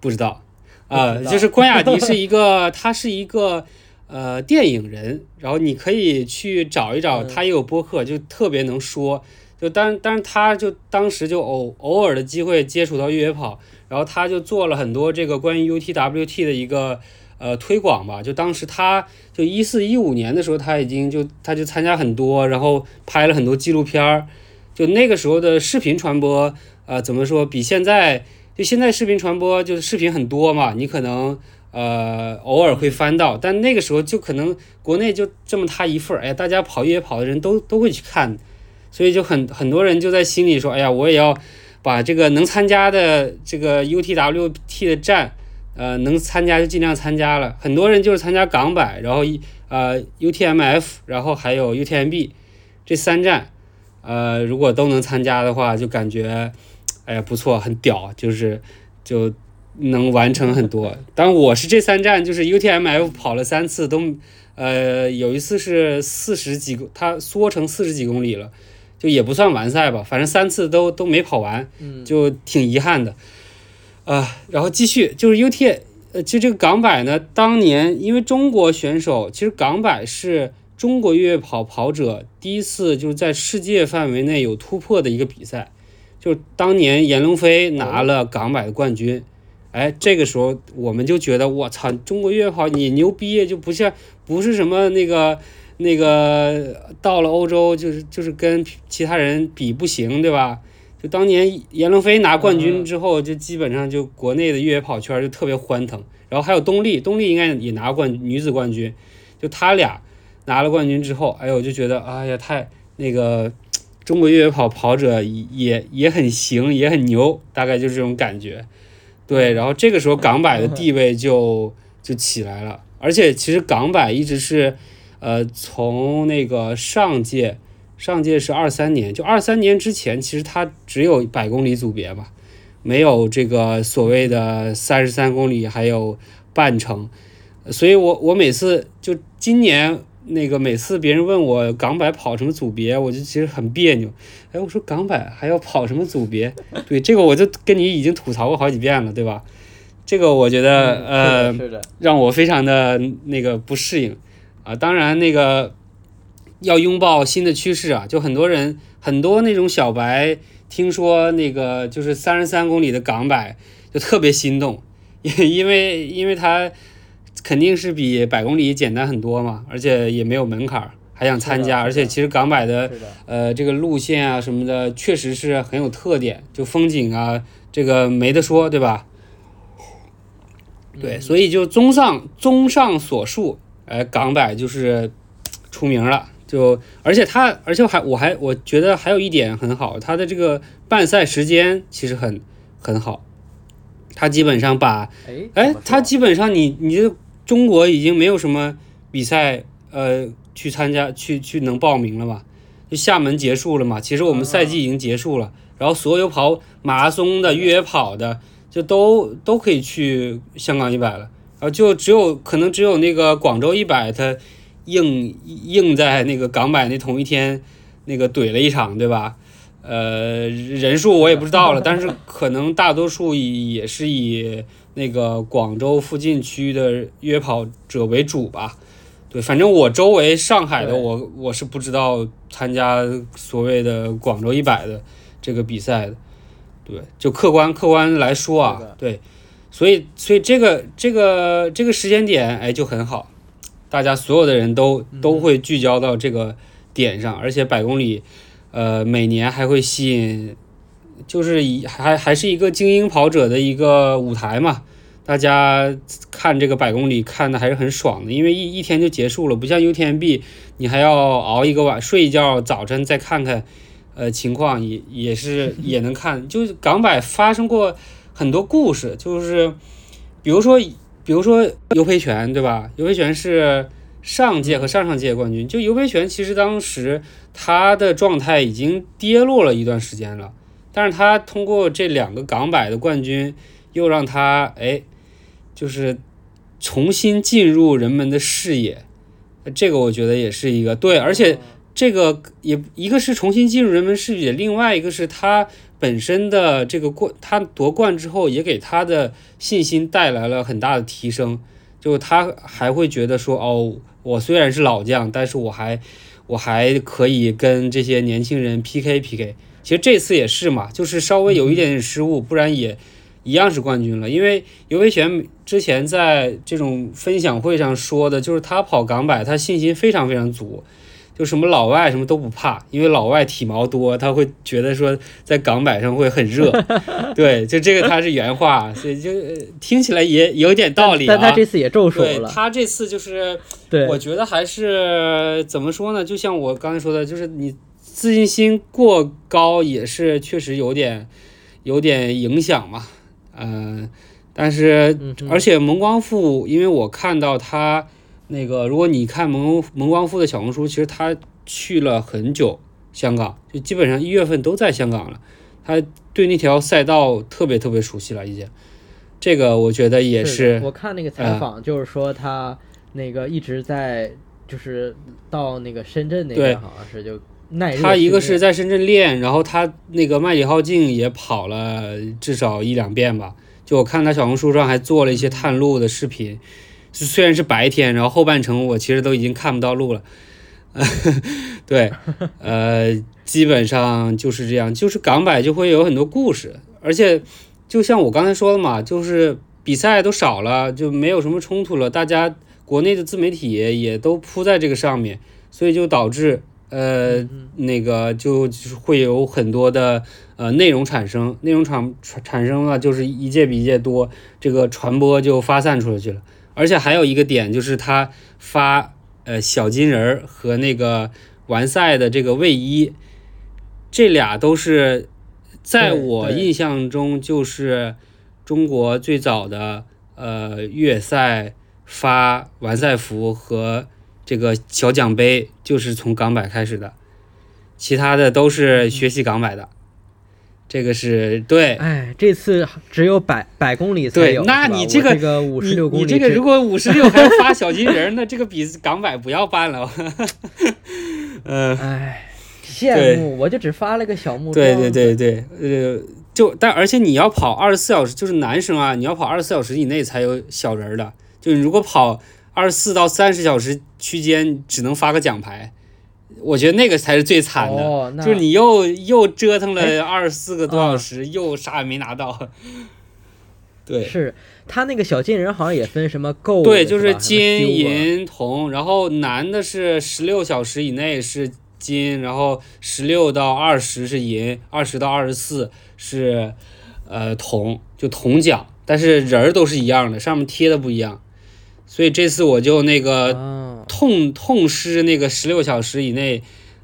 不知道，啊，就是关雅迪是一个，他是一个呃电影人，然后你可以去找一找，他也有播客，就特别能说，就当但是他就当时就偶偶尔的机会接触到越野跑，然后他就做了很多这个关于 UTWT 的一个呃推广吧，就当时他就一四一五年的时候，他已经就他就参加很多，然后拍了很多纪录片儿，就那个时候的视频传播，呃，怎么说比现在。就现在视频传播就是视频很多嘛，你可能呃，偶尔会翻到，但那个时候就可能国内就这么他一份儿，哎，大家跑越野跑的人都都会去看，所以就很很多人就在心里说，哎呀，我也要把这个能参加的这个 UTWT 的站，呃，能参加就尽量参加了。很多人就是参加港百，然后一呃 UTMF，然后还有 UTMB 这三站，呃，如果都能参加的话，就感觉，哎呀，不错，很屌，就是就。能完成很多，但我是这三站，就是 UTMF 跑了三次，都，呃，有一次是四十几公，它缩成四十几公里了，就也不算完赛吧，反正三次都都没跑完，就挺遗憾的，啊，然后继续就是 UT，呃，其实这个港百呢，当年因为中国选手，其实港百是中国越野跑跑者第一次就是在世界范围内有突破的一个比赛，就是当年闫龙飞拿了港百的冠军。哎，这个时候我们就觉得，我操，中国越野跑你牛逼，就不像不是什么那个那个到了欧洲就是就是跟其他人比不行，对吧？就当年闫龙飞拿冠军之后，就基本上就国内的越野跑圈就特别欢腾。然后还有东丽，东丽应该也拿冠女子冠军，就他俩拿了冠军之后，哎我就觉得，哎呀，太那个中国越野跑跑者也也很行，也很牛，大概就是这种感觉。对，然后这个时候港百的地位就就起来了，而且其实港百一直是，呃，从那个上届，上届是二三年，就二三年之前，其实它只有百公里组别吧，没有这个所谓的三十三公里，还有半程，所以我我每次就今年。那个每次别人问我港百跑什么组别，我就其实很别扭。哎，我说港百还要跑什么组别？对，这个我就跟你已经吐槽过好几遍了，对吧？这个我觉得呃，让我非常的那个不适应啊。当然，那个要拥抱新的趋势啊，就很多人很多那种小白听说那个就是三十三公里的港百就特别心动，因 因为因为它。肯定是比百公里简单很多嘛，而且也没有门槛，还想参加。而且其实港百的呃这个路线啊什么的，确实是很有特点，就风景啊这个没得说，对吧？对，所以就综上综上所述，哎，港百就是出名了。就而且他，而且还我还我觉得还有一点很好，他的这个办赛时间其实很很好。他基本上把，哎，他基本上你你这中国已经没有什么比赛，呃，去参加去去能报名了吧？就厦门结束了嘛，其实我们赛季已经结束了，然后所有跑马拉松的、越野跑的，就都都可以去香港一百了，然后就只有可能只有那个广州一百，它硬硬在那个港版那同一天那个怼了一场，对吧？呃，人数我也不知道了，但是可能大多数也是以那个广州附近区的约跑者为主吧。对，反正我周围上海的我我是不知道参加所谓的广州一百的这个比赛的。对，就客观客观来说啊，对，所以所以这个这个这个时间点哎就很好，大家所有的人都都会聚焦到这个点上，而且百公里。呃，每年还会吸引，就是以还还是一个精英跑者的一个舞台嘛，大家看这个百公里看的还是很爽的，因为一一天就结束了，不像 UTMB，你还要熬一个晚睡一觉，早晨再看看，呃，情况也也是也能看，就是港百发生过很多故事，就是比如说比如说尤培权对吧？尤培权是。上届和上上届冠军，就尤培权，其实当时他的状态已经跌落了一段时间了，但是他通过这两个港百的冠军，又让他哎，就是重新进入人们的视野，这个我觉得也是一个对，而且这个也一个是重新进入人们视野，另外一个是他本身的这个冠，他夺冠之后也给他的信心带来了很大的提升，就他还会觉得说哦。我虽然是老将，但是我还我还可以跟这些年轻人 PK PK。其实这次也是嘛，就是稍微有一点点失误，不然也一样是冠军了。因为尤维权之前在这种分享会上说的，就是他跑港百，他信心非常非常足。就什么老外什么都不怕，因为老外体毛多，他会觉得说在港摆上会很热。对，就这个他是原话，所以就听起来也有点道理啊。但他这次也中暑了。他这次就是，我觉得还是怎么说呢？就像我刚才说的，就是你自信心过高也是确实有点有点影响嘛。嗯，但是而且蒙光富，因为我看到他。那个，如果你看蒙蒙光富的小红书，其实他去了很久香港，就基本上一月份都在香港了。他对那条赛道特别特别熟悉了，已经。这个我觉得也是。我看那个采访，就是说他那个一直在，就是到那个深圳那边，好像是就耐他一个是在深圳练，然后他那个麦理浩径也跑了至少一两遍吧。就我看他小红书上还做了一些探路的视频。虽然是白天，然后后半程我其实都已经看不到路了，对，呃，基本上就是这样，就是港百就会有很多故事，而且就像我刚才说的嘛，就是比赛都少了，就没有什么冲突了，大家国内的自媒体也都铺在这个上面，所以就导致呃那个就就会有很多的呃内容产生，内容产产产生了就是一届比一届多，这个传播就发散出去了。而且还有一个点，就是他发呃小金人儿和那个完赛的这个卫衣，这俩都是在我印象中就是中国最早的呃越赛发完赛服和这个小奖杯，就是从港百开始的，其他的都是学习港百的。这个是对，哎，这次只有百百公里才有，那你这个五十六公里，你这个如果五十六还发小金人，那这个比港百不要办了。嗯，哎，羡慕，我就只发了个小木桩。对对对对，呃，就但而且你要跑二十四小时，就是男生啊，你要跑二十四小时以内才有小人的，就你如果跑二十四到三十小时区间，只能发个奖牌。我觉得那个才是最惨的，就是你又又折腾了二十四个多小时，又啥也没拿到。对，是他那个小金人好像也分什么够，对，就是金银铜，然后男的是十六小时以内是金，然后十六到二十是银，二十到二十四是呃铜，就铜奖，但是人儿都是一样的，上面贴的不一样。所以这次我就那个痛痛失那个十六小时以内，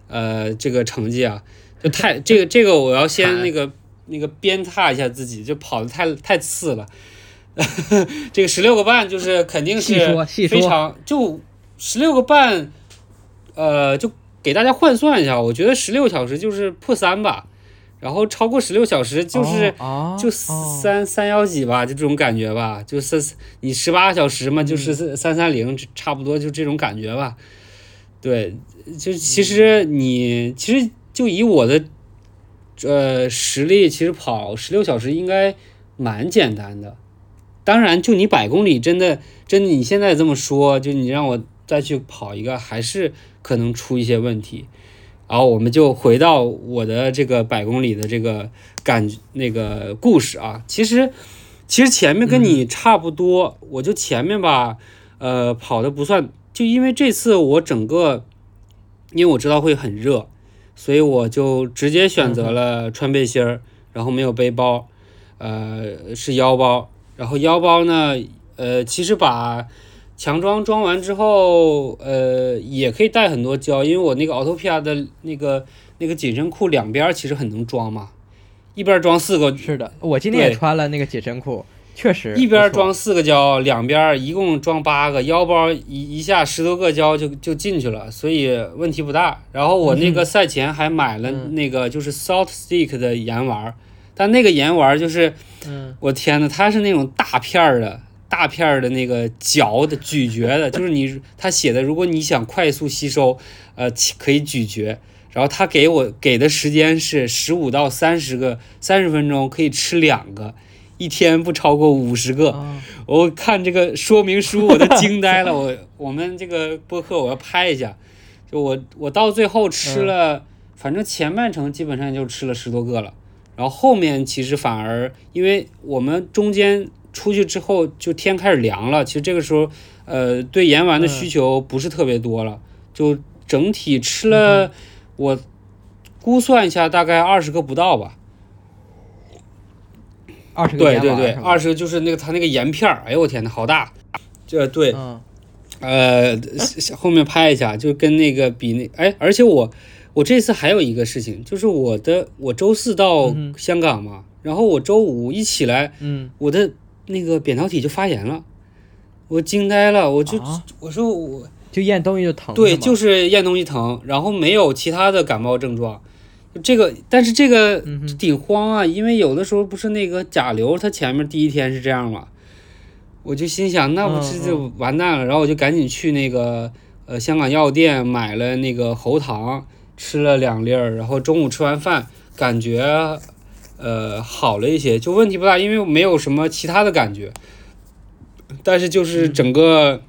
呃，这个成绩啊，就太这个这个我要先那个那个鞭挞一下自己，就跑的太太次了。这个十六个半就是肯定是非常就十六个半，呃，就给大家换算一下，我觉得十六小时就是破三吧。然后超过十六小时就是就三三幺几吧，就这种感觉吧，就是你十八个小时嘛，就是三三零，差不多就这种感觉吧。对，就其实你其实就以我的呃实力，其实跑十六小时应该蛮简单的。当然，就你百公里，真的真的你现在这么说，就你让我再去跑一个，还是可能出一些问题。然后我们就回到我的这个百公里的这个感那个故事啊，其实其实前面跟你差不多，我就前面吧，呃，跑的不算，就因为这次我整个，因为我知道会很热，所以我就直接选择了穿背心儿，然后没有背包，呃，是腰包，然后腰包呢，呃，其实把。强装装完之后，呃，也可以带很多胶，因为我那个 Autopia 的那个那个紧身裤两边其实很能装嘛，一边装四个。是的，我今天也穿了那个紧身裤，确实。一边装四个胶，两边一共装八个，腰包一一下十多个胶就就进去了，所以问题不大。然后我那个赛前还买了那个就是 Salt Stick 的盐丸，但那个盐丸就是，我天呐，它是那种大片儿的。大片儿的那个嚼的咀嚼的，就是你他写的，如果你想快速吸收，呃，可以咀嚼。然后他给我给的时间是十五到三十个三十分钟，可以吃两个，一天不超过五十个。我看这个说明书我都惊呆了，我我们这个播客我要拍一下，就我我到最后吃了，反正前半程基本上就吃了十多个了，然后后面其实反而因为我们中间。出去之后就天开始凉了，其实这个时候，呃，对盐丸的需求不是特别多了，就整体吃了，我估算一下，大概二十个不到吧。二十个对对对，二二十个就是那个它那个盐片儿，哎呦我天呐，好大！这对，呃，后面拍一下，就跟那个比那哎，而且我我这次还有一个事情，就是我的我周四到香港嘛，然后我周五一起来，嗯，我的那个扁桃体就发炎了，我惊呆了，我就我说我就咽东西就疼，对，就是咽东西疼，然后没有其他的感冒症状。这个，但是这个挺慌啊，因为有的时候不是那个甲流，它前面第一天是这样嘛，我就心想，那不是就完蛋了，然后我就赶紧去那个呃香港药店买了那个喉糖，吃了两粒儿，然后中午吃完饭感觉呃好了一些，就问题不大，因为没有什么其他的感觉，但是就是整个。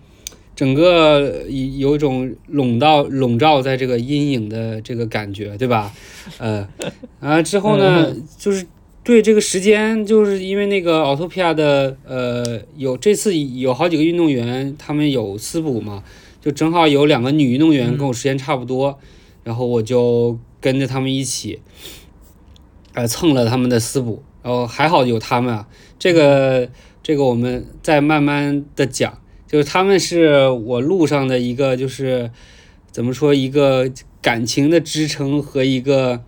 整个有有一种笼罩笼罩在这个阴影的这个感觉，对吧？呃，啊之后呢，就是对这个时间，就是因为那个奥托皮亚的呃有这次有好几个运动员，他们有私补嘛，就正好有两个女运动员跟我时间差不多，然后我就跟着他们一起，呃蹭了他们的私补，然后还好有他们啊，这个这个我们再慢慢的讲。就是他们是我路上的一个，就是怎么说一个感情的支撑和一个，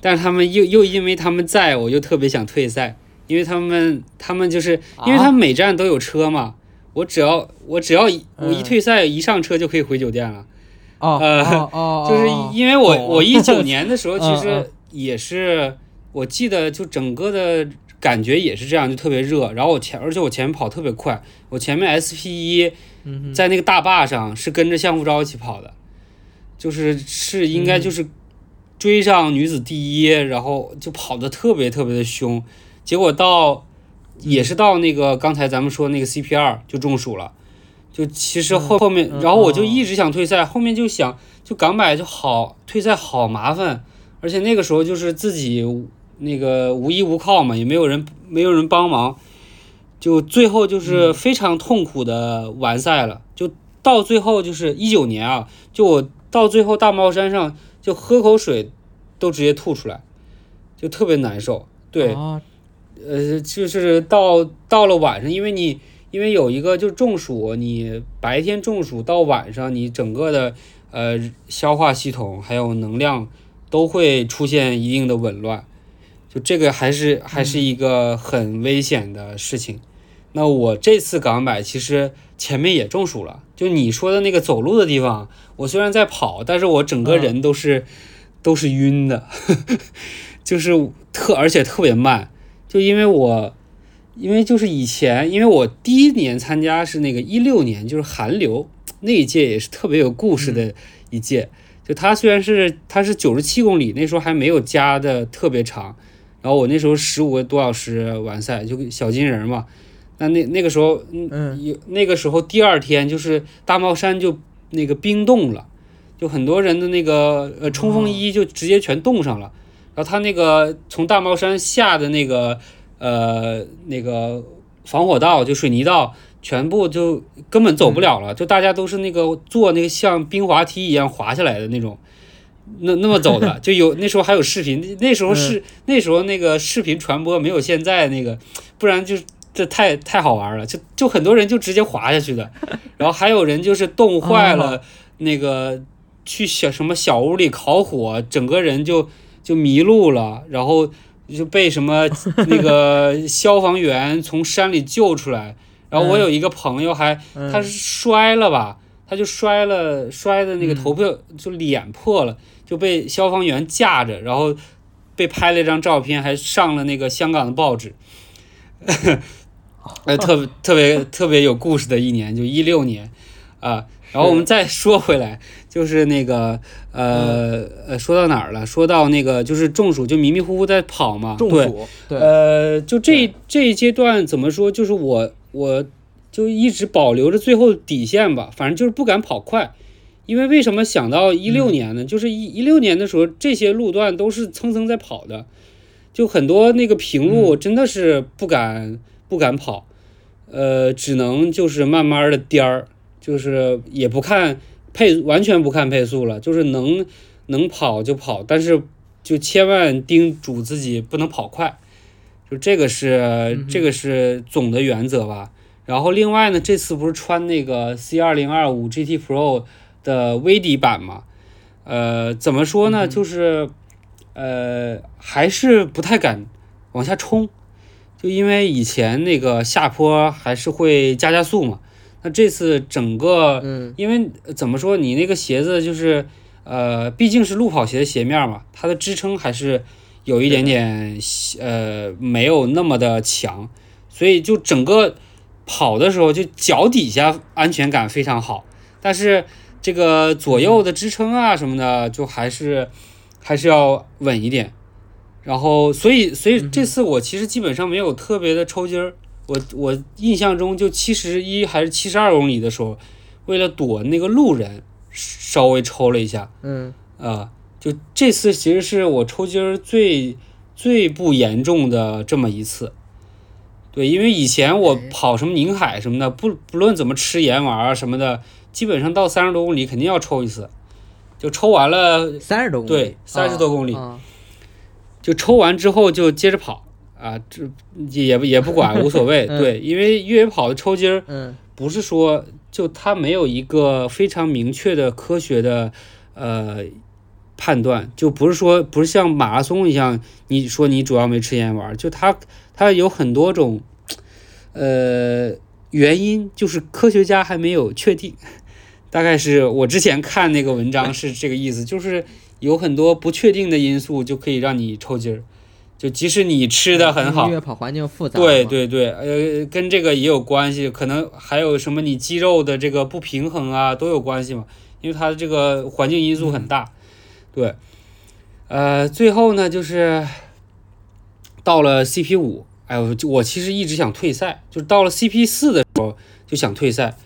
但是他们又又因为他们在我就特别想退赛，因为他们他们就是因为他们每站都有车嘛，我只要我只要我一退赛一上车就可以回酒店了，呃，就是因为我我 一九年的时候其实也是，我记得就整个的。感觉也是这样，就特别热。然后我前，而且我前面跑特别快。我前面 SP 一，在那个大坝上是跟着向富昭一起跑的，就是是应该就是追上女子第一，然后就跑的特别特别的凶。结果到也是到那个刚才咱们说那个 CP 二就中暑了。就其实后后面，然后我就一直想退赛，后面就想就港百就好退赛好麻烦，而且那个时候就是自己。那个无依无靠嘛，也没有人，没有人帮忙，就最后就是非常痛苦的完赛了。就到最后就是一九年啊，就我到最后大帽山上就喝口水都直接吐出来，就特别难受。对，呃，就是到到了晚上，因为你因为有一个就中暑，你白天中暑到晚上，你整个的呃消化系统还有能量都会出现一定的紊乱。就这个还是还是一个很危险的事情。那我这次港百其实前面也中暑了。就你说的那个走路的地方，我虽然在跑，但是我整个人都是都是晕的，就是特而且特别慢。就因为我因为就是以前，因为我第一年参加是那个一六年，就是韩流那一届也是特别有故事的一届。就它虽然是它是九十七公里，那时候还没有加的特别长。然后我那时候十五个多小时完赛，就小金人嘛。那那那个时候，嗯，有那个时候第二天就是大帽山就那个冰冻了，就很多人的那个呃冲锋衣就直接全冻上了。然后他那个从大帽山下的那个呃那个防火道就水泥道，全部就根本走不了了，就大家都是那个坐那个像冰滑梯一样滑下来的那种。那那么走的 就有那时候还有视频，那时候是那时候那个视频传播没有现在那个，不然就这太太好玩了，就就很多人就直接滑下去的，然后还有人就是冻坏了，那个去小什么小屋里烤火，整个人就就迷路了，然后就被什么 那个消防员从山里救出来，然后我有一个朋友还他是摔了吧，他就摔了摔的那个头破就脸破了。就被消防员架着，然后被拍了一张照片，还上了那个香港的报纸，呃，特别特别特别有故事的一年，就一六年啊。然后我们再说回来，就是那个呃呃，说到哪儿了？说到那个就是中暑，就迷迷糊糊在跑嘛。中暑，对，呃，就这这一阶段怎么说？就是我我就一直保留着最后底线吧，反正就是不敢跑快。因为为什么想到一六年呢？就是一一六年的时候，这些路段都是蹭蹭在跑的，就很多那个平路真的是不敢不敢跑，呃，只能就是慢慢的颠儿，就是也不看配完全不看配速了，就是能能跑就跑，但是就千万叮嘱自己不能跑快，就这个是这个是总的原则吧。然后另外呢，这次不是穿那个 C 二零二五 GT Pro 的微底版嘛？呃，怎么说呢？就是呃，还是不太敢往下冲，就因为以前那个下坡还是会加加速嘛。那这次整个，嗯，因为怎么说，你那个鞋子就是呃，毕竟是路跑鞋的鞋面嘛，它的支撑还是有一点点呃，没有那么的强，所以就整个跑的时候就脚底下安全感非常好，但是这个左右的支撑啊什么的，就还是还是要稳一点。然后，所以所以这次我其实基本上没有特别的抽筋儿。我我印象中就七十一还是七十二公里的时候，为了躲那个路人，稍微抽了一下。嗯啊，就这次其实是我抽筋儿最最不严重的这么一次。对，因为以前我跑什么宁海什么的，不不论怎么吃盐丸啊什么的，基本上到三十多公里肯定要抽一次，就抽完了三十多公里，对，三十多公里，啊就抽完之后就接着跑。啊，这也也不管 无所谓。嗯。对，因为越野跑的抽筋儿嗯。不是说就它没有一个非常明确的科学的呃判断，就不是说不是像马拉松一样，你说你主要没吃盐丸，就它它有很多种呃原因，就是科学家还没有确定。大概是我之前看那个文章是这个意思，就是有很多不确定的因素就可以让你抽筋儿，就即使你吃的很好越，野跑环境复杂，对，对对，呃，跟这个也有关系，可能还有什么你肌肉的这个不平衡啊，都有关系嘛，因为它的这个环境因素很大，对，呃，最后呢就是到了 CP 五，哎呦，就我其实一直想退赛，就是到了 CP 四的时候就想退赛。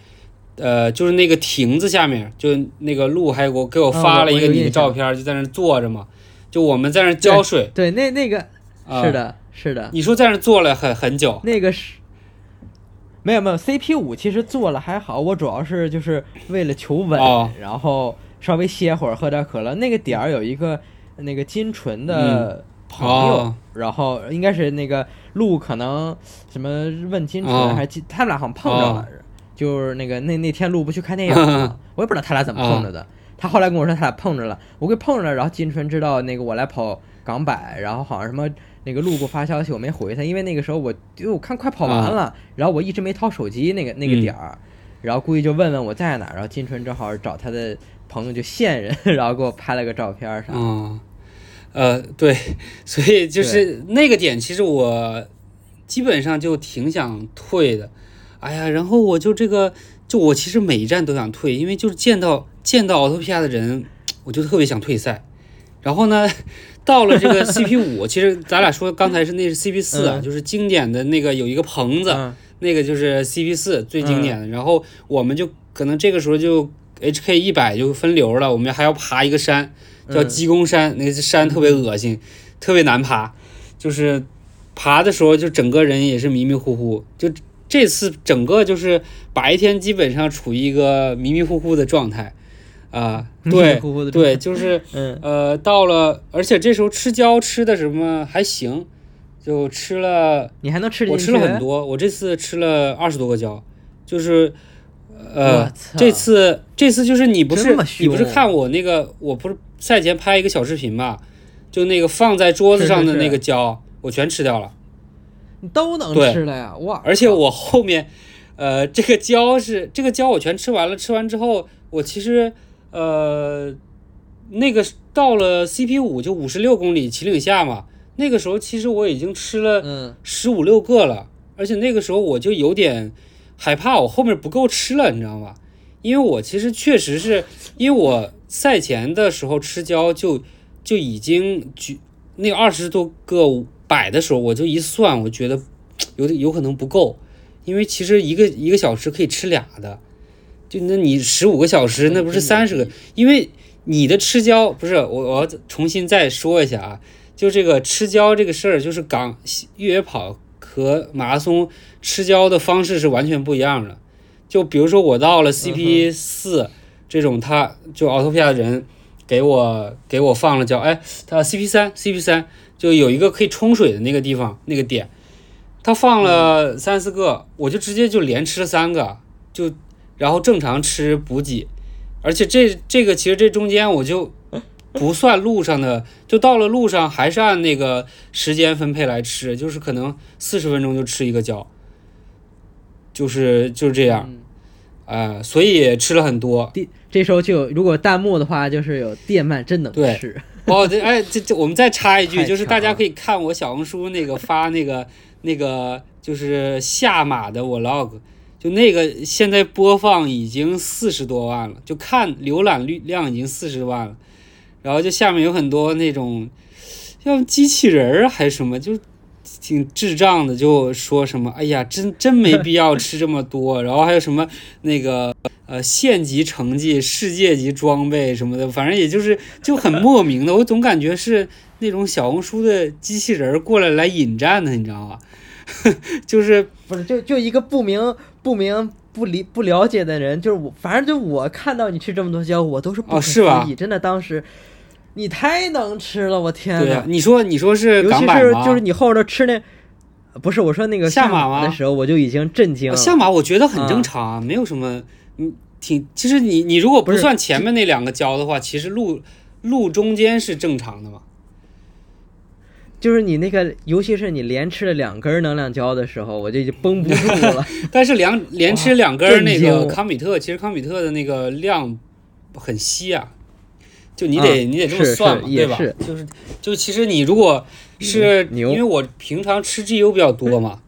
呃，就是那个亭子下面，就那个鹿还给我给我啊发了一个你的照片，就在那坐着嘛，就我们在那儿浇水，对，那那个啊。是的，是的，你说在那坐了很很久，那个是。没有没有，CP 五其实坐了还好，我主要是就是为了求稳，哦。然后稍微歇会儿，喝点可乐。那个点儿有一个那个金纯的朋友，哦。然后应该是那个路可能什么问金纯、哦。还是金，他们俩好像碰着了，就是那个那那天路不去看电影吗？我也不知道他俩怎么碰着的。他后来跟我说他俩碰着了，我给碰着了，然后金春知道那个我来跑港百，然后好像什么那个路给我发消息，我没回他，因为那个时候我因为我看快跑完了，然后我一直没掏手机那个那个点儿，然后故意就问问我在哪儿，然后金春正好找他的朋友就线人，然后给我拍了个照片啥呃，对，所以就是那个点，其实我基本上就挺想退的。哎呀，然后我就这个，就我其实每一站都想退，因为就是见到见到奥托皮亚的人，我就特别想退赛。然后呢，到了这个 CP 五，其实咱俩说刚才是那是 CP 四啊，嗯就是经典的那个有一个棚子，嗯那个就是 CP 四最经典的。然后我们就可能这个时候就 HK 一百就分流了，我们还要爬一个山，叫嗯鸡公山，那个山特别恶心，特别难爬，就是爬的时候就整个人也是迷迷糊糊。就这次整个就是白天基本上处于一个迷迷糊糊的状态，啊、迷对对，就是嗯。呃，到了，而且这时候吃胶吃的什么还行，就吃了，你还能吃？我吃了很多，我这次吃了二十多个胶，就是呃这次这次就是你不是你不是看我那个，我不是赛前拍一个小视频嘛，就那个放在桌子上的那个胶，我全吃掉了，你都能吃了呀！哇！而且我后面，呃，这个胶是这个胶我全吃完了，吃完之后，我其实呃，那个到了 CP 五就五十六公里秦岭下嘛，那个时候其实我已经吃了嗯十五六个了，而且那个时候我就有点害怕，我后面不够吃了，你知道吗？因为我其实确实是因为我赛前的时候吃胶就就已经举那二十多个摆的时候，我就一算，我觉得有有可能不够，因为其实一个一个小时可以吃俩的，就那你十五个小时，那不是三十个？因为你的吃胶不是我我要重新再说一下啊，就这个吃胶这个事儿，就是港越野跑和马拉松吃胶的方式是完全不一样的。就比如说我到了 CP 四、这种他就奥托皮亚的人给我给我放了胶，哎，他 CP 三 CP 三就有一个可以冲水的那个地方那个点，他放了三四个，我就直接就连吃了三个，就然后正常吃补给，而且这这个其实这中间我就 不算路上的，就到了路上还是按那个时间分配来吃，就是可能四十分钟就吃一个胶，就是就是这样。啊，所以吃了很多。这时候就有，如果弹幕的话，就是有电鳗真能吃。哦，对，哎，这这我们再插一句，就是大家可以看我小红书那个发那个那个就是下马的 vlog，就那个现在播放已经四十多万了，就看浏览率量已经四十万了。然后就下面有很多那种像机器人儿还是什么，就。挺智障的，就说什么，哎呀，真真没必要吃这么多。然后还有什么那个呃县级成绩、世界级装备什么的，反正也就是就很莫名的。我总感觉是那种小红书的机器人过来来引战的，你知道吗？就是不是就就一个不明不明不理不了解的人，就是我，反正就我看到你吃这么多胶，我都是不可思议，真的当时。你太能吃了，我天呐！对呀，你说你说是尤其是就是你后头吃那，不是我说那个下马的时候，我就已经震惊了。下马我觉得很正常啊，没有什么，嗯，挺其实你你如果不算前面那两个胶的话，其实路路中间是正常的嘛。就是你那个，尤其是你连吃了两根能量胶的时候，我就已经绷不住了。但是两连吃两根那个康比特，其实康比特的那个量很稀啊。就你得你得这么算嘛，对吧？就是就其实你如果是因为我平常吃 G U 比较多嘛，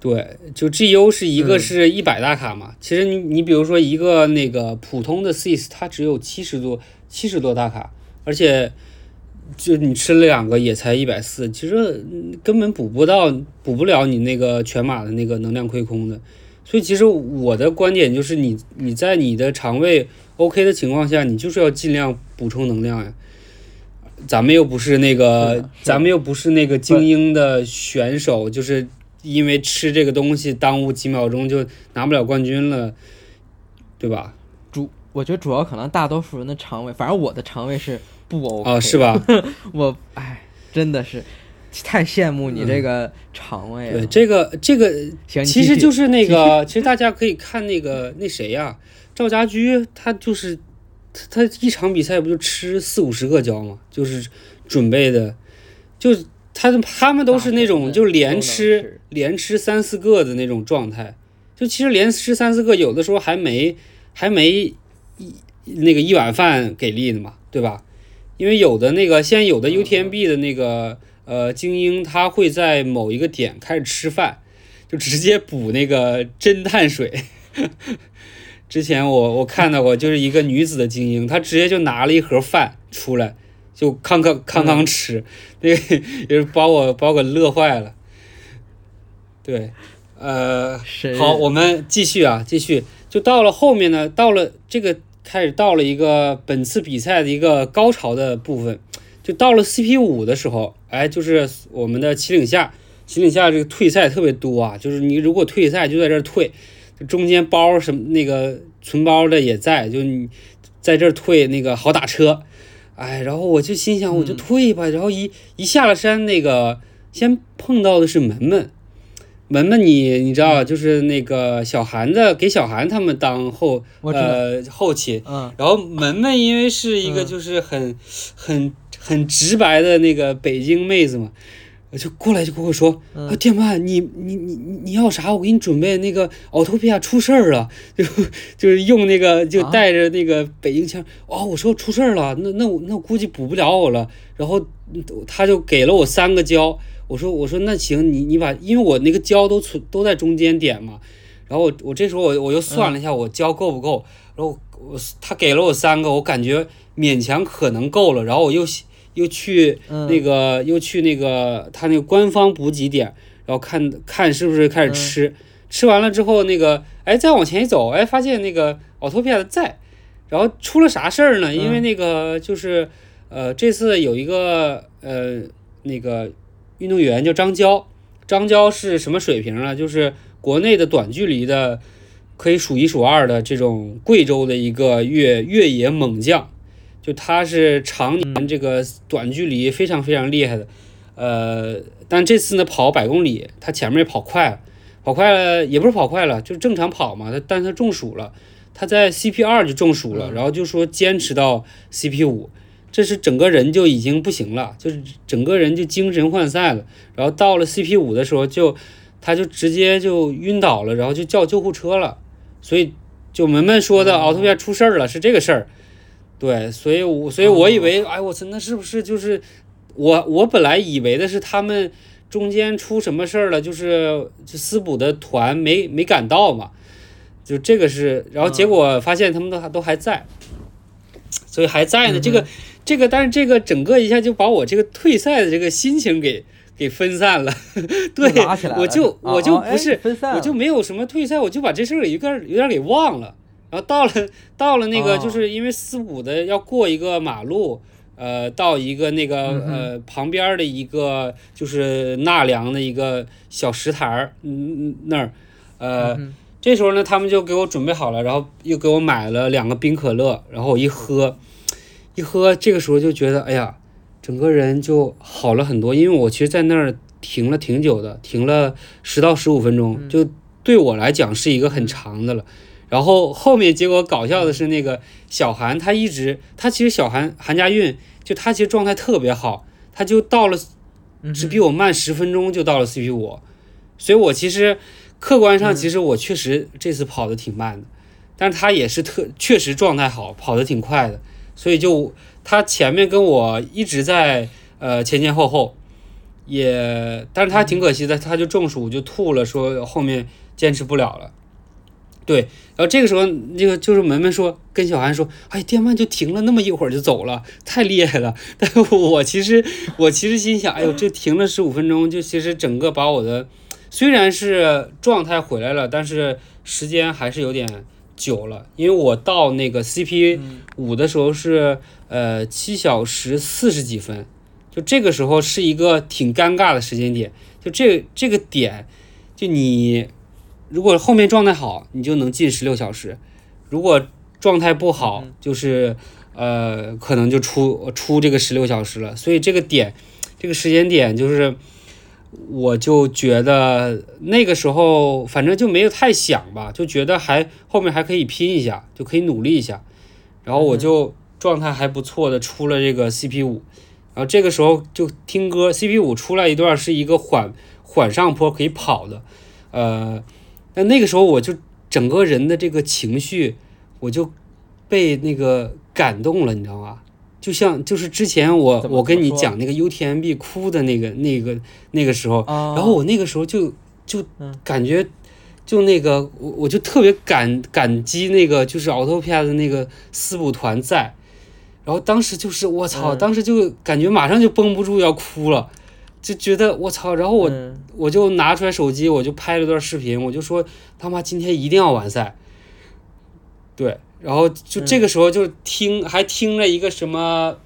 对，就 G U 是一个是一百大卡嘛。其实你你比如说一个那个普通的 C S，它只有七十多七十多大卡，而且就你吃了两个也才一百四，其实根本补不到补不了你那个全马的那个能量亏空的。所以其实我的观点就是你你在你的肠胃。OK 的情况下，你就是要尽量补充能量呀。咱们又不是那个，咱们又不是那个精英的选手，就是因为吃这个东西耽误几秒钟就拿不了冠军了，对吧？主，我觉得主要可能大多数人的肠胃，反正我的肠胃是不 OK 啊，是吧？我哎，真的是太羡慕你这个肠胃了。对，这个这个，其实就是那个，其实大家可以看那个那谁呀。赵家驹他就是他，他一场比赛不就吃四五十个胶吗？就是准备的，就他他们都是那种就连吃连吃三四个的那种状态。就其实连吃三四个，有的时候还没还没一那个一碗饭给力的嘛，对吧？因为有的那个现在有的 UTMB 的那个呃精英，他会在某一个点开始吃饭，就直接补那个真碳水。之前我我看到过，就是一个女子的精英，她直接就拿了一盒饭出来，就康康康康吃，那个也是把我把我给乐坏了。对，呃，好，我们继续啊，继续，就到了后面呢，到了这个开始到了一个本次比赛的一个高潮的部分，就到了 CP 五的时候，哎，就是我们的秦岭下，秦岭下这个退赛特别多啊，就是你如果退赛就在这儿退。中间包什么那个存包的也在，就你在这儿退那个好打车，哎，然后我就心想我就退吧，然后一一下了山，那个先碰到的是门门，门门你你知道就是那个小韩子给小韩他们当后呃后勤，嗯，然后门门因为是一个就是很很很直白的那个北京妹子嘛。就过来就跟我说啊，电鳗，你你你你要啥？我给你准备那个奥托皮亚出事儿了，就就是用那个就带着那个北京腔啊。我说出事儿了，那那我那我估计补不了我了。然后他就给了我三个胶，我说我说那行，你你把，因为我那个胶都存都在中间点嘛。然后我我这时候我我又算了一下，我胶够不够？然后我他给了我三个，我感觉勉强可能够了。然后我又。又去那个，又去那个他那个官方补给点，然后看看是不是开始吃，吃完了之后，那个哎，再往前一走，哎，发现那个奥托皮亚在，然后出了啥事儿呢？因为那个就是呃，这次有一个呃那个运动员叫张娇，张娇是什么水平呢？就是国内的短距离的可以数一数二的这种贵州的一个越越野猛将，就他是常年这个短距离非常非常厉害的，呃，但这次呢跑百公里，他前面也跑快了，跑快了也不是跑快了，就是正常跑嘛，他但他中暑了，他在 CP 二就中暑了，然后就说坚持到 CP 五，这是整个人就已经不行了，就是整个人就精神涣散了，然后到了 CP 五的时候就他就直接就晕倒了，然后就叫救护车了。所以，就门门说的奥特曼出事儿了，是这个事儿。对，所以，我所以我以为，哎，我操，那是不是就是我？我本来以为的是他们中间出什么事儿了，就是就私补的团没没赶到嘛，就这个是，然后结果发现他们都还都还在，所以还在呢。这个这个，但是这个整个一下就把我这个退赛的这个心情给。给分散了，对，我就我就不是，我就没有什么退赛，我就把这事儿有点有点给忘了。然后到了到了那个，就是因为四五的要过一个马路，呃，到一个那个呃旁边的一个就是纳凉的一个小石台儿，嗯那儿，呃，这时候呢，他们就给我准备好了，然后又给我买了两个冰可乐，然后我一喝，一喝，这个时候就觉得，哎呀。整个人就好了很多，因为我其实在那儿停了挺久的，停了十到十五分钟，就对我来讲是一个很长的了。然后后面结果搞笑的是，那个小韩他一直，他其实小韩韩家韵就他其实状态特别好，他就到了，只比我慢十分钟就到了 CP 五，所以我其实客观上其实我确实这次跑的挺慢的，但是他也是特确实状态好，跑的挺快的，所以就。他前面跟我一直在呃前前后后，也，但是他挺可惜的，他就中暑就吐了，说后面坚持不了了。对，然后这个时候那个就是门门说跟小韩说，哎，电鳗就停了那么一会儿就走了，太厉害了。但我其实我其实心想，哎呦，这停了十五分钟，就其实整个把我的虽然是状态回来了，但是时间还是有点久了，因为我到那个 CP 五的时候是。呃，七小时四十几分，就这个时候是一个挺尴尬的时间点。就这这个点，就你如果后面状态好，你就能进十六小时；如果状态不好，就是呃，可能就出出这个十六小时了。所以这个点，这个时间点，就是我就觉得那个时候反正就没有太想吧，就觉得还后面还可以拼一下，就可以努力一下。然后我就。状态还不错的出了这个 CP 五，然后这个时候就听歌，CP 五出来一段是一个缓缓上坡可以跑的，呃，那那个时候我就整个人的这个情绪我就被那个感动了，你知道吗？就像就是之前我我跟你讲那个 UTMB 哭的那个那个那个时候，然后我那个时候就就感觉就那个我我就特别感感激那个就是 Autopia 的那个四部团在。然后当时就是我操，当时就感觉马上就绷不住要哭了，就觉得我操，然后我我就拿出来手机，我就拍了段视频，我就说他妈今天一定要完赛。对，然后就这个时候就听还听了一个什么，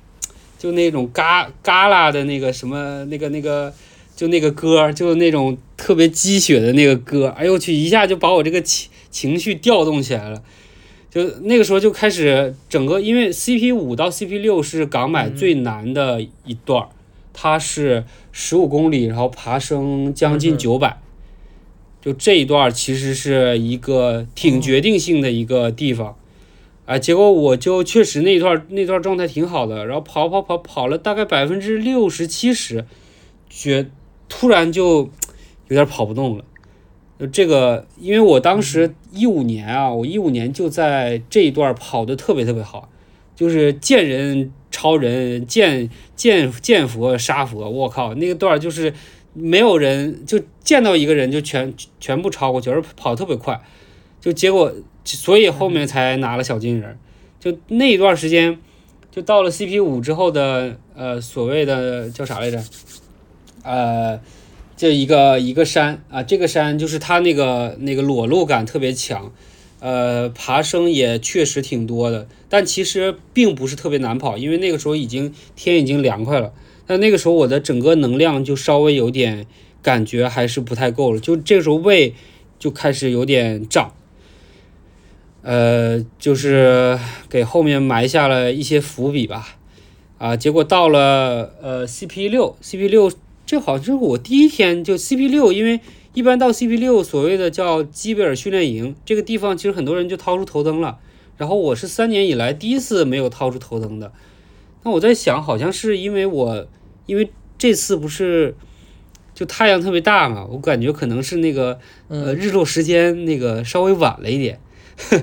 就那种嘎嘎啦的那个什么那个那个就那个歌，就那种特别鸡血的那个歌，哎呦我去，一下就把我这个情情绪调动起来了。就那个时候就开始整个，因为 CP 五到 CP 六是港买最难的一段它是十五公里，然后爬升将近九百，就这一段其实是一个挺决定性的一个地方，啊，结果我就确实那段那段状态挺好的，然后跑跑跑跑了大概百分之六十七十，觉突然就有点跑不动了。这个，因为我当时一五年啊，我一五年就在这一段跑的特别特别好，就是见人超人，见见见佛杀佛，我靠，那个段就是没有人就见到一个人就全全部超过去，而跑特别快，就结果所以后面才拿了小金人，就那一段时间，就到了 CP 五之后的呃所谓的叫啥来着，呃。这一个一个山啊，这个山就是它那个那个裸露感特别强，呃，爬升也确实挺多的，但其实并不是特别难跑，因为那个时候已经天已经凉快了。但那个时候我的整个能量就稍微有点感觉还是不太够了，就这个时候胃就开始有点胀，呃，就是给后面埋下了一些伏笔吧。啊，结果到了呃 CP 六，CP 六这好像是我第一天就 CP 六，因为一般到 CP 六所谓的叫基贝尔训练营这个地方，其实很多人就掏出头灯了。然后我是三年以来第一次没有掏出头灯的。那我在想，好像是因为我因为这次不是就太阳特别大嘛，我感觉可能是那个呃日落时间那个稍微晚了一点，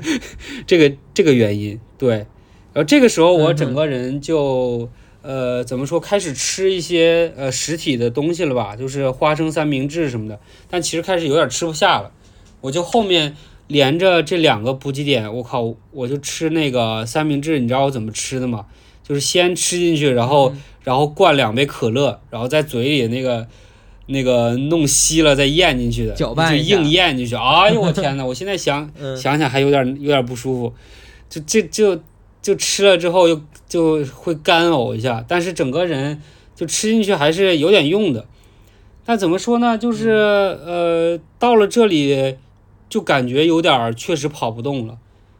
这个这个原因对。然后这个时候，我整个人就，呃，怎么说，开始吃一些呃实体的东西了吧，就是花生三明治什么的。但其实开始有点吃不下了，我就后面连着这两个补给点，我靠，我就吃那个三明治。你知道我怎么吃的吗？就是先吃进去，然后然后灌两杯可乐，然后在嘴里那个那个弄稀了再咽进去的，搅拌就硬咽进去。哎呦我天呐，我现在想 想想还有点有点不舒服，就这就。就吃了之后又就会干呕一下，但是整个人就吃进去还是有点用的。但怎么说呢？就是呃，到了这里就感觉有点确实跑不动了。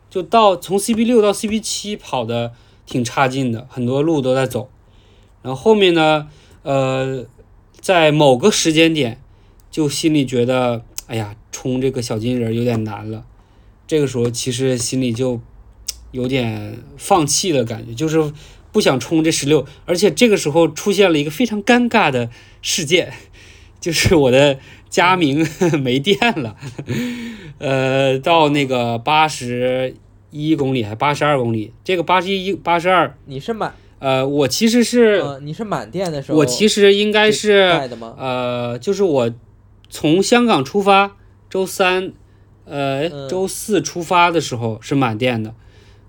就到从 CP 六到 CP 七跑的挺差劲的，很多路都在走。然后后面呢，呃，在某个时间点就心里觉得，哎呀，冲这个小金人有点难了。这个时候其实心里就。有点放弃的感觉，就是不想冲这十六，而且这个时候出现了一个非常尴尬的事件，就是我的佳明 没电了，呃，到那个八十一公里还八十二公里，这个八十一八十二，你是满？呃，我其实是，你是满电的时候，我其实应该是，呃，就是我从香港出发，周三，呃，周四出发的时候是满电的。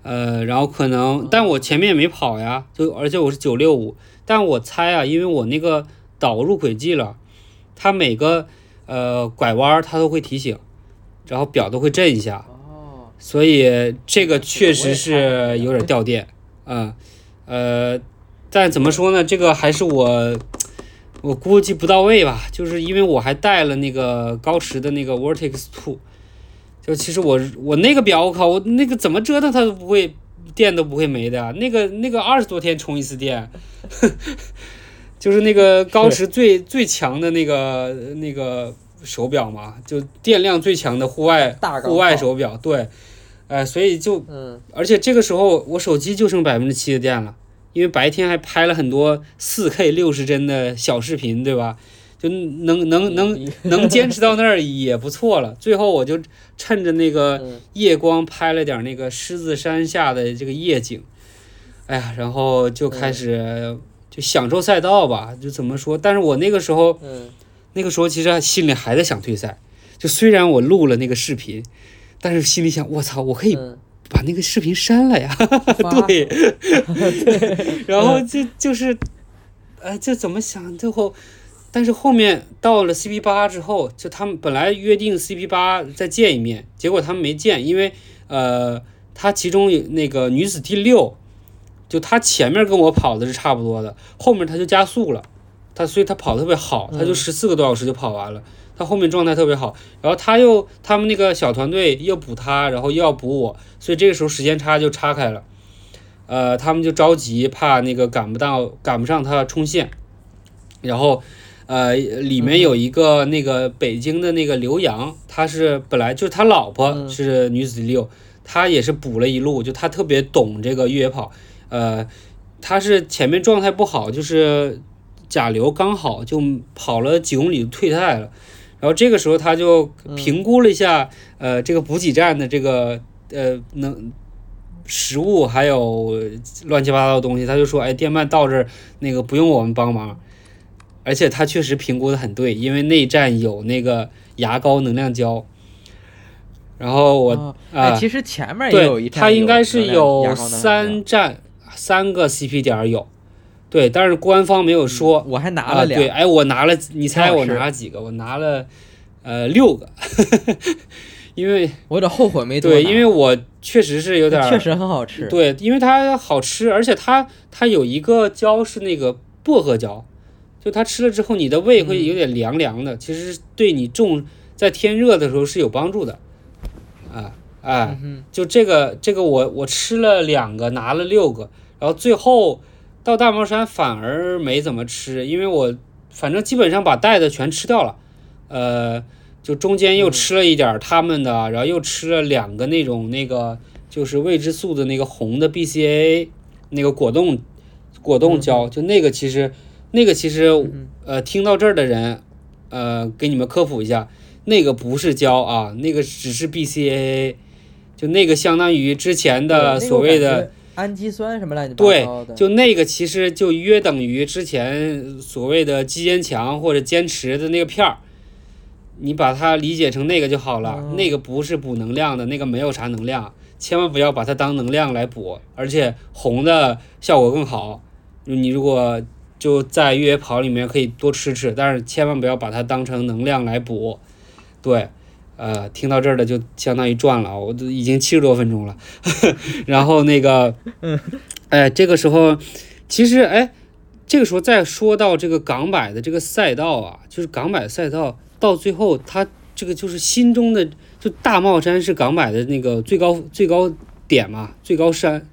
呃，然后可能，但我前面也没跑呀，就而且我是九六五，但我猜啊，因为我那个导入轨迹了，它每个呃拐弯它都会提醒，然后表都会震一下，哦，所以这个确实是有点掉电，嗯，呃，但怎么说呢，这个还是我我估计不到位吧，就是因为我还带了那个高驰的那个 Vertex Two。就其实我我那个表我靠我那个怎么折腾它都不会电都不会没的那个那个二十多天充一次电，就是那个高驰最最强的那个那个手表嘛，就电量最强的户外户外手表，对，哎，所以就，而且这个时候我手机就剩百分之七的电了，因为白天还拍了很多四 K 六十帧的小视频，对吧？就能能能能坚持到那儿也不错了。最后我就趁着那个夜光拍了点那个狮子山下的这个夜景，哎呀，然后就开始就享受赛道吧。就怎么说？但是我那个时候，那个时候其实心里还在想退赛。就虽然我录了那个视频，但是心里想，我操，我可以把那个视频删了呀。对，然后就就是，呃，这怎么想？最后。但是后面到了 CP 八之后，就他们本来约定 CP 八再见一面，结果他们没见，因为呃，他其中有那个女子第六，就他前面跟我跑的是差不多的，后面他就加速了，他所以他跑特别好，他就十四个多小时就跑完了，他后面状态特别好，然后他又他们那个小团队又补他，然后又要补我，所以这个时候时间差就差开了，呃，他们就着急，怕那个赶不到赶不上他冲线，然后。呃，里面有一个那个北京的那个刘洋，他是本来就是他老婆是女子第六，他也是补了一路，就他特别懂这个越野跑。呃，他是前面状态不好，就是甲流刚好就跑了几公里退赛了，然后这个时候他就评估了一下，呃，这个补给站的这个呃能食物还有乱七八糟的东西，他就说，哎，电鳗到这儿那个不用我们帮忙。而且他确实评估的很对，因为内站有那个牙膏能量胶。然后我啊，其实前面也有一站，它应该是有三站，三个 CP 点有。对，但是官方没有说。我还拿了两。对，哎，我拿了，你猜我拿了几个？我拿了呃六个，因为我有点后悔没对，因为我确实是有点确实很好吃。对，因为它好吃，而且它它有一个胶是那个薄荷胶。就它吃了之后，你的胃会有点凉凉的，其实对你重在天热的时候是有帮助的，啊，哎，就这个这个我我吃了两个，拿了六个，然后最后到大帽山反而没怎么吃，因为我反正基本上把带的全吃掉了，呃，就中间又吃了一点他们的，然后又吃了两个那种那个就是未知素的那个红的 BCA 那个果冻果冻胶，就那个其实那个其实呃听到这儿的人，呃给你们科普一下，那个不是胶啊，那个只是 BCAA，。就那个相当于之前的所谓的氨基酸什么来着？对，就那个其实就约等于之前所谓的肌坚强或者坚持的那个片儿，你把它理解成那个就好了。那个不是补能量的，那个没有啥能量，千万不要把它当能量来补。而且红的效果更好，你如果就在越野跑里面可以多吃吃，但是千万不要把它当成能量来补。对。呃，听到这儿的就相当于赚了，我都已经七十多分钟了。然后那个，哎，这个时候，其实哎，这个时候再说到这个港百的这个赛道啊，就是港百赛道到最后，它这个就是心中的就大帽山是港百的那个最高最高点嘛，最高山。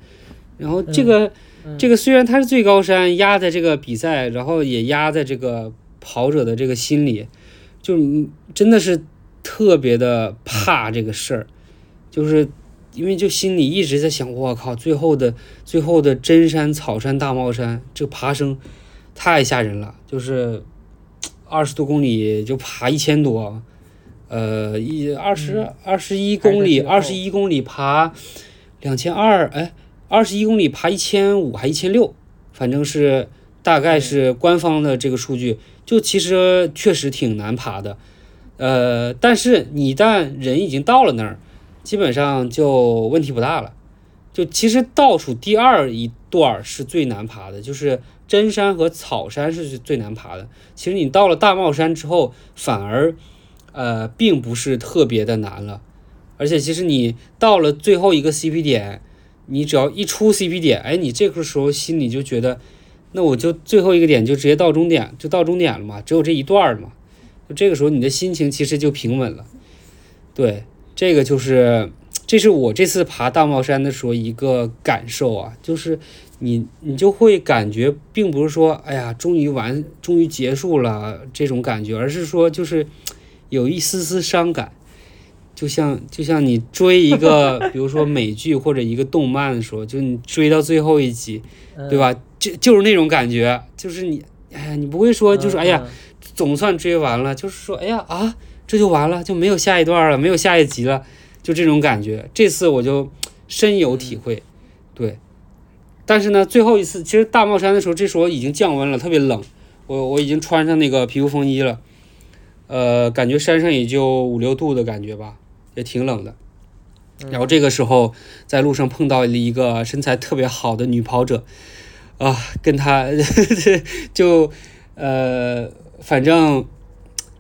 然后这个这个虽然它是最高山，压在这个比赛，然后也压在这个跑者的这个心里，就真的是。特别的怕这个事儿，就是因为就心里一直在想，我靠，最后的最后的真山草山大帽山，这个爬升太吓人了，就是二十多公里就爬一千多，呃，一二十二十一公里，二十一公里爬两千二，哎，二十一公里爬一千五还一千六，反正是大概是官方的这个数据，就其实确实挺难爬的。呃，但是你一旦人已经到了那儿，基本上就问题不大了。就其实倒数第二一段是最难爬的，就是真山和草山是最难爬的。其实你到了大帽山之后，反而呃并不是特别的难了。而且其实你到了最后一个 CP 点，你只要一出 CP 点，哎，你这个时候心里就觉得，那我就最后一个点就直接到终点，就到终点了嘛，只有这一段了嘛。就这个时候，你的心情其实就平稳了。对，这个就是，这是我这次爬大帽山的时候一个感受啊，就是你你就会感觉，并不是说，哎呀，终于完，终于结束了这种感觉，而是说，就是有一丝丝伤感，就像就像你追一个，比如说美剧或者一个动漫的时候，就你追到最后一集，对吧？就就是那种感觉，就是你，哎呀，你不会说，就是哎呀。总算追完了，就是说，哎呀啊，这就完了，就没有下一段了，没有下一集了，就这种感觉。这次我就深有体会，对。但是呢，最后一次，其实大帽山的时候，这时候已经降温了，特别冷。我我已经穿上那个皮肤风衣了，呃，感觉山上也就五六度的感觉吧，也挺冷的。然后这个时候在路上碰到了一个身材特别好的女跑者，啊，跟她就呃。反正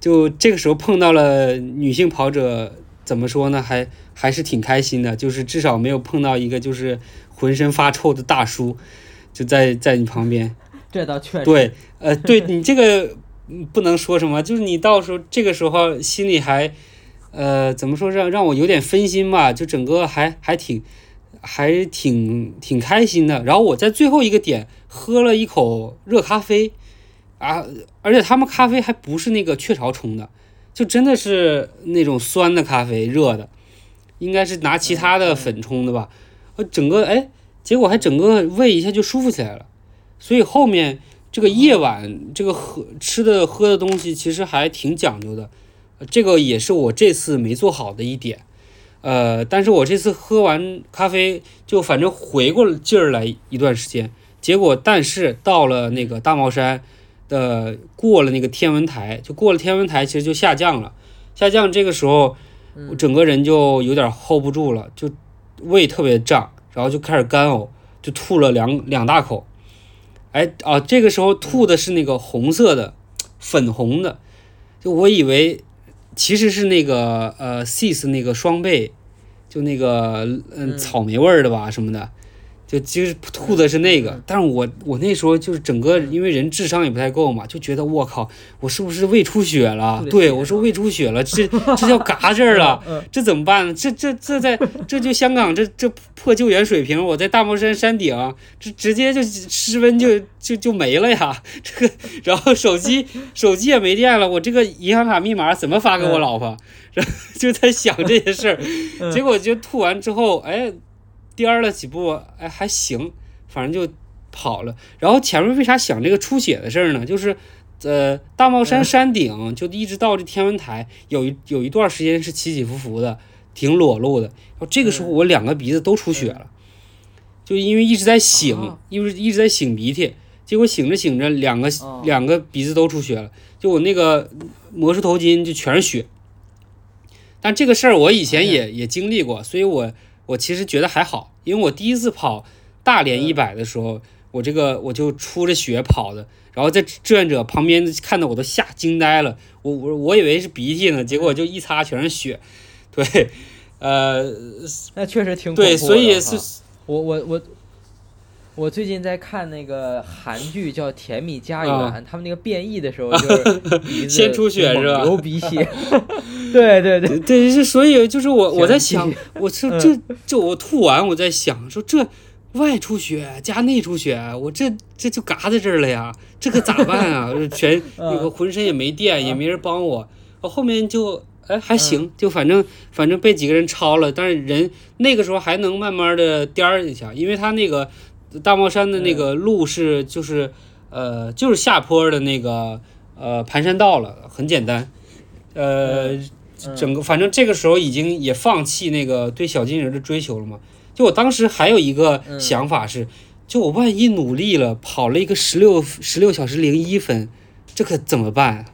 就这个时候碰到了女性跑者，怎么说呢？还还是挺开心的，就是至少没有碰到一个就是浑身发臭的大叔，就在在你旁边。这倒确实。对，呃，对你这个不能说什么，就是你到时候这个时候心里还呃怎么说让让我有点分心吧，就整个还还挺还挺挺开心的。然后我在最后一个点喝了一口热咖啡。啊，而且他们咖啡还不是那个雀巢冲的，就真的是那种酸的咖啡，热的，应该是拿其他的粉冲的吧。呃，整个哎，结果还整个胃一下就舒服起来了。所以后面这个夜晚这个喝吃的喝的东西其实还挺讲究的，这个也是我这次没做好的一点。呃，但是我这次喝完咖啡就反正回过劲儿来一段时间，结果但是到了那个大帽山。的过了那个天文台，就过了天文台，其实就下降了。下降这个时候，我整个人就有点 hold 不住了，就胃特别胀，然后就开始干呕，就吐了两两大口。哎啊，这个时候吐的是那个红色的，粉红的，就我以为其实是那个呃 sis 那个双倍，就那个嗯草莓味儿的吧什么的。就其实吐的是那个，但是我我那时候就是整个因为人智商也不太够嘛，就觉得我靠，我是不是胃出血了？对我说胃出血了，这这叫 嘎这儿了，这怎么办呢？这这这在这就香港这这破救援水平，我在大帽山山顶，这直接就失温就就就没了呀！这个然后手机手机也没电了，我这个银行卡密码怎么发给我老婆？然 后就在想这些事儿，结果就吐完之后，哎。颠了几步，哎，还行，反正就跑了。然后前面为啥想这个出血的事儿呢？就是，呃，大帽山山顶就一直到这天文台，有一有一段时间是起起伏伏的，挺裸露的。然后这个时候我两个鼻子都出血了，就因为一直在擤，因为一直在擤鼻涕，结果擤着擤着，两个两个鼻子都出血了。就我那个魔术头巾就全是血。但这个事儿我以前也也经历过，所以我。我其实觉得还好，因为我第一次跑大连一百的时候，我这个我就出着血跑的，然后在志愿者旁边看到我都吓惊呆了，我我我以为是鼻涕呢，结果就一擦全是血，对，呃，那确实挺对，所以是，我我我。我最近在看那个韩剧，叫《甜蜜家园》，他们那个变异的时候就是 先出血是吧？流鼻血。对对对对，是所以就是我我在想，我这这这我吐完我在想说这外出血加内出血，我这这就嘎在这儿了呀，这可咋办啊？全那个浑身也没电，也没人帮我，我后面就哎还行，就反正反正被几个人抄了，但是人那个时候还能慢慢的颠一下，因为他那个。大帽山的那个路是就是呃就是下坡的那个呃盘山道了，很简单，呃整个反正这个时候已经也放弃那个对小金人的追求了嘛。就我当时还有一个想法是，就我万一努力了跑了一个十六十六小时零一分，这可怎么办？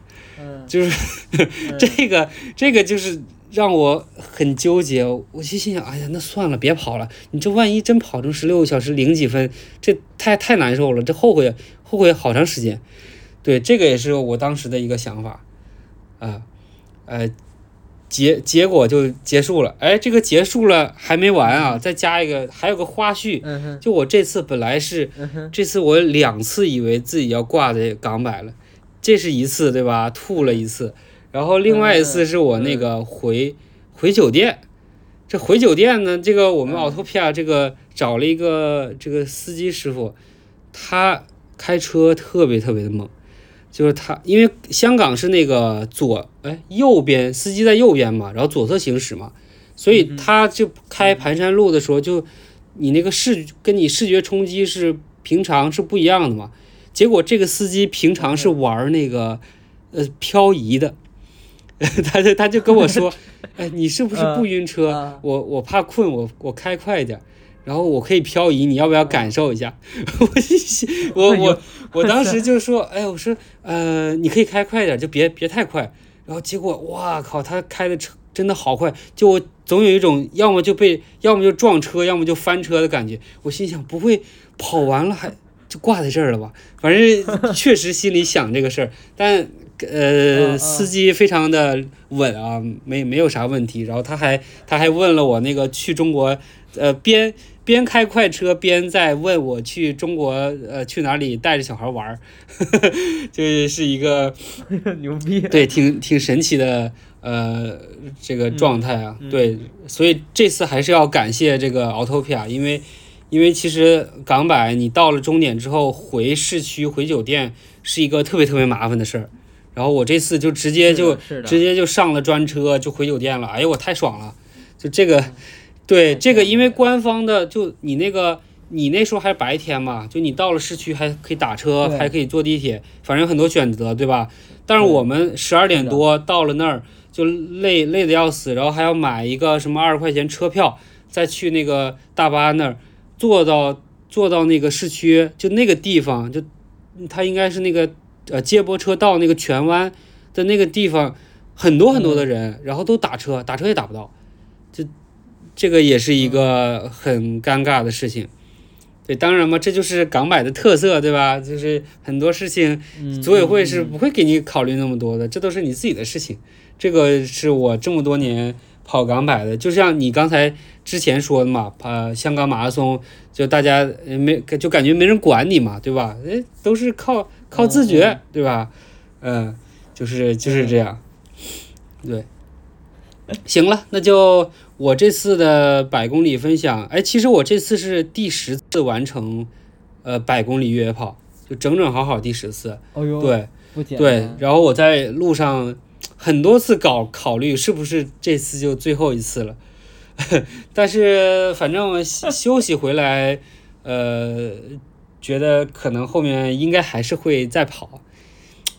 就是 这个这个就是。让我很纠结，我就心想，哎呀，那算了，别跑了。你这万一真跑成十六个小时零几分，这太太难受了，这后悔后悔好长时间。对，这个也是我当时的一个想法，啊，呃，结结果就结束了。哎，这个结束了还没完啊，再加一个，还有个花絮。就我这次本来是，这次我两次以为自己要挂在港百了，这是一次对吧？吐了一次。然后另外一次是我那个回回酒店，这回酒店呢，这个我们奥托皮亚这个找了一个这个司机师傅，他开车特别特别的猛，就是他因为香港是那个左哎右边司机在右边嘛，然后左侧行驶嘛，所以他就开盘山路的时候，就你那个视跟你视觉冲击是平常是不一样的嘛，结果这个司机平常是玩那个呃漂移的。他就他就跟我说，哎，你是不是不晕车？我我怕困，我我开快一点，然后我可以漂移，你要不要感受一下？我我我我当时就说，哎，我说，呃，你可以开快点，就别别太快。然后结果，哇靠，他开的车真的好快，就我总有一种要么就被，要么就撞车，要么就翻车的感觉。我心想，不会跑完了还就挂在这儿了吧？反正确实心里想这个事儿，但。呃，司机非常的稳啊，没没有啥问题。然后他还他还问了我那个去中国，呃，边边开快车边在问我去中国，呃，去哪里带着小孩玩儿，就是一个 牛逼，对，挺挺神奇的，呃，这个状态啊，对，所以这次还是要感谢这个 Autopia，因为因为其实港百你到了终点之后回市区回酒店是一个特别特别麻烦的事儿。然后我这次就直接就直接就上了专车就回酒店了，哎呦我太爽了！就这个，对这个，因为官方的就你那个你那时候还是白天嘛，就你到了市区还可以打车，还可以坐地铁，反正很多选择，对吧？但是我们十二点多到了那儿就累累的要死，然后还要买一个什么二十块钱车票，再去那个大巴那儿坐到坐到那个市区，就那个地方就它应该是那个。呃，接驳车到那个荃湾的那个地方，很多很多的人，然后都打车，打车也打不到，这这个也是一个很尴尬的事情。对，当然嘛，这就是港百的特色，对吧？就是很多事情组委会是不会给你考虑那么多的，这都是你自己的事情。这个是我这么多年跑港百的，就像你刚才之前说的嘛，呃，香港马拉松就大家没就感觉没人管你嘛，对吧？哎，都是靠靠自觉，对吧？嗯，就是就是这样，对。行了，那就我这次的百公里分享，哎，其实我这次是第十次完成，呃，百公里越野跑，就整整好好第十次。哦呦，对，对，然后我在路上很多次搞考虑是不是这次就最后一次了，但是反正休息回来，呃，觉得可能后面应该还是会再跑，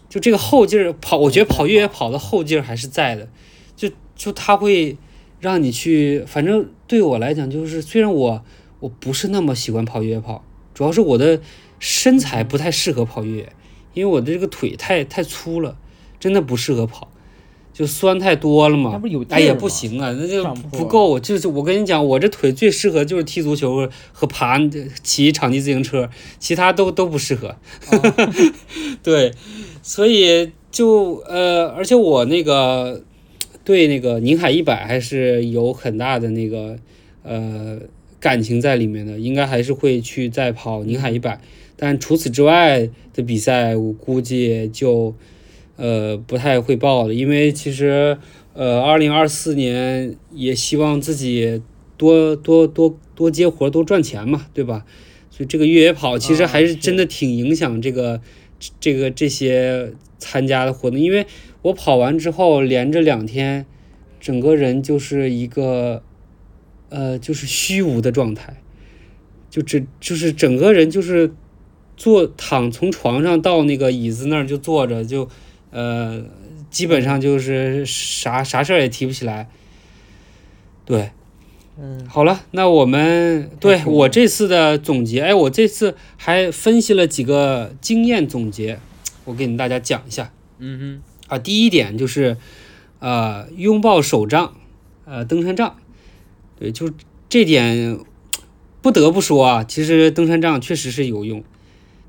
就这个后劲儿跑，我觉得跑越野跑的后劲儿还是在的。就他会让你去，反正对我来讲，就是虽然我我不是那么喜欢跑越野跑，主要是我的身材不太适合跑越野，因为我的这个腿太太粗了，真的不适合跑，就酸太多了嘛。哎也，不行啊，那就不够。就是我跟你讲，我这腿最适合就是踢足球和爬骑场地自行车，其他都都不适合。对，所以就呃，而且我那个。对那个宁海一百还是有很大的那个呃感情在里面的，应该还是会去再跑宁海一百，但除此之外的比赛，我估计就呃不太会报的，因为其实呃二零二四年也希望自己多多多多接活多赚钱嘛，对吧？所以这个越野跑其实还是真的挺影响这个这个这些参加的活动，因为。我跑完之后，连着两天，整个人就是一个，呃，就是虚无的状态，就这就是整个人就是坐躺从床上到那个椅子那儿就坐着，就呃，基本上就是啥啥事儿也提不起来。对，嗯，好了，那我们对我这次的总结，哎，我这次还分析了几个经验总结，我给你大家讲一下。嗯哼。啊，第一点就是，呃，拥抱手杖，呃，登山杖，对，就这点不得不说啊，其实登山杖确实是有用，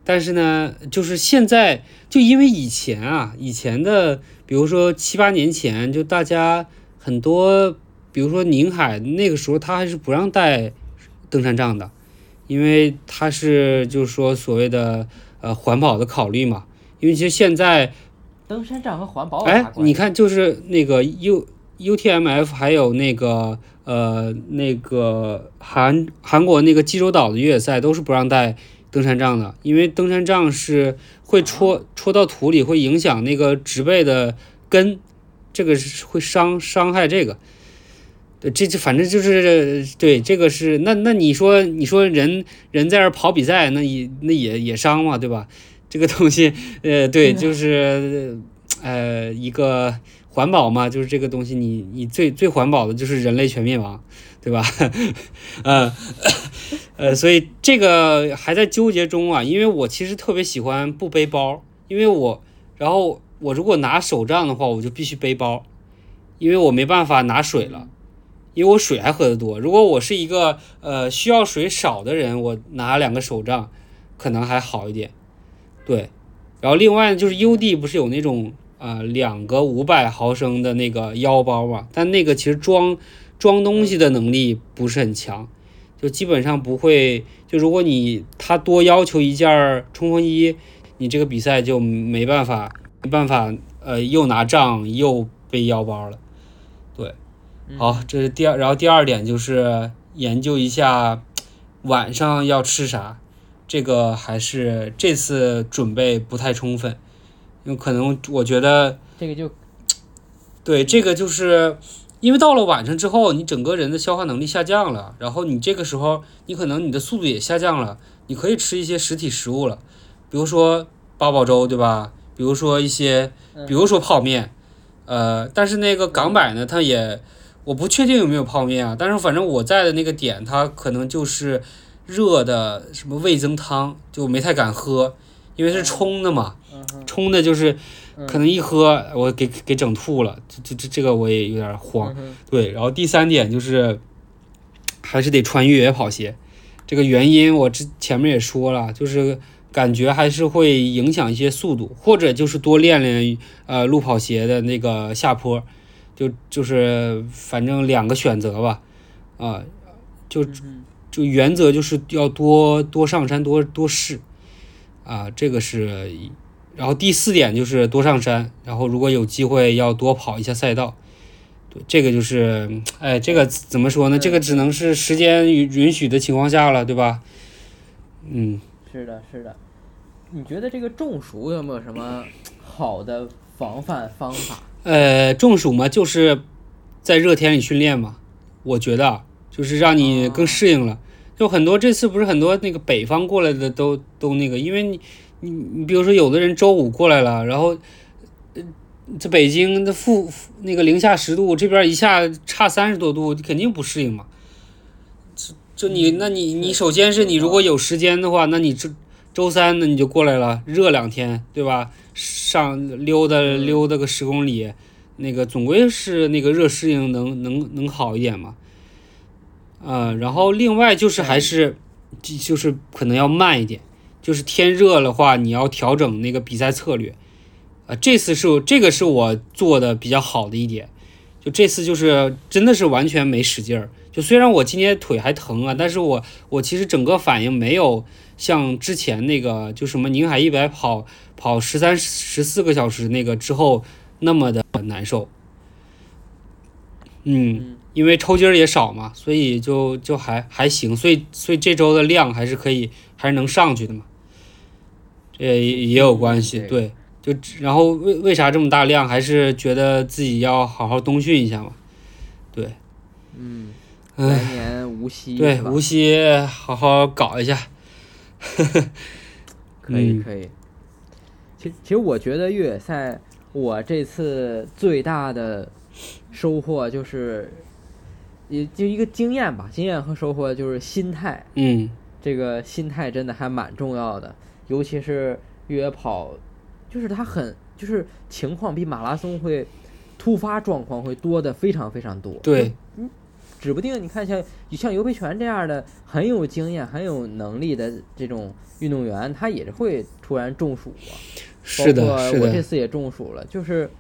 但是呢，就是现在就因为以前啊，以前的，比如说七八年前，就大家很多，比如说宁海那个时候，他还是不让带登山杖的，因为他是就是说所谓的呃环保的考虑嘛，因为其实现在。登山杖和环保哎，你看，就是那个 U U T M F，还有那个呃那个韩韩国那个济州岛的越野赛，都是不让带登山杖的，因为登山杖是会戳戳到土里，会影响那个植被的根，这个是会伤伤害这个。对这这反正就是对这个是那那你说你说人人在这跑比赛，那也那也也伤嘛，对吧？这个东西，呃，对，就是，呃，一个环保嘛，就是这个东西，你你最最环保的就是人类全灭亡，对吧？嗯，呃，呃所以这个还在纠结中啊，因为我其实特别喜欢不背包，因为我，然后我如果拿手杖的话，我就必须背包，因为我没办法拿水了，因为我水还喝得多。如果我是一个呃需要水少的人，我拿两个手杖可能还好一点。对，然后另外就是 U D 不是有那种啊两个五百毫升的那个腰包嘛？但那个其实装装东西的能力不是很强，就基本上不会。就如果你他多要求一件冲锋衣，你这个比赛就没办法没办法呃又拿杖又背腰包了。对，好，这是第二，然后第二点就是研究一下晚上要吃啥。这个还是这次准备不太充分，因为可能我觉得这个就对这个就是因为到了晚上之后，你整个人的消化能力下降了，然后你这个时候你可能你的速度也下降了，你可以吃一些实体食物了，比如说八宝粥，对吧？比如说一些，比如说泡面，呃，但是那个港百呢，它也我不确定有没有泡面啊，但是反正我在的那个点，它可能就是。热的什么味增汤就没太敢喝，因为是冲的嘛，冲的就是可能一喝我给给整吐了，这这这这个我也有点慌。对，然后第三点就是还是得穿越野跑鞋，这个原因我之前面也说了，就是感觉还是会影响一些速度，或者就是多练练呃路跑鞋的那个下坡，就就是反正两个选择吧，啊，就就原则就是要多多上山多多试，啊，这个是，然后第四点就是多上山，然后如果有机会要多跑一下赛道。对这个就是，哎，这个怎么说呢？这个只能是时间允允许的情况下了，对吧？嗯，是的，是的。你觉得这个中暑有没有什么好的防范方法？呃，中暑嘛，就是在热天里训练嘛。我觉得就是让你更适应了。就很多这次不是很多那个北方过来的都都那个，因为你你你比如说有的人周五过来了，然后。呃这北京的负那个零下十度，这边一下差三十多度，你肯定不适应嘛。就就你，那你你首先是你如果有时间的话，那你周周三那你就过来了，热两天，对吧？上溜达溜达个十公里，那个总归是那个热适应能能能好一点嘛。啊，然后另外就是还是就是可能要慢一点，就是天热的话，你要调整那个比赛策略。啊，这次是这个是我做的比较好的一点，就这次就是真的是完全没使劲儿。就虽然我今天腿还疼啊，但是我我其实整个反应没有像之前那个就什么宁海一百跑跑十三十四个小时那个之后那么的难受。嗯，因为抽筋儿也少嘛，所以就就还还行，所以所以这周的量还是可以还是能上去的嘛。这也有关系，对。就然后为为啥这么大量？还是觉得自己要好好冬训一下嘛？对，嗯，来年无锡对无锡好好搞一下，可以可以。其其实我觉得越野赛，我这次最大的收获就是，也就一个经验吧，经验和收获就是心态。嗯，这个心态真的还蛮重要的，尤其是越野跑。就是它很，就是情况比马拉松会突发状况会多的非常非常多。对，嗯，指不定你看像像尤培权这样的很有经验、很有能力的这种运动员，他也是会突然中暑啊。是的，是的。我这次也中暑了，就是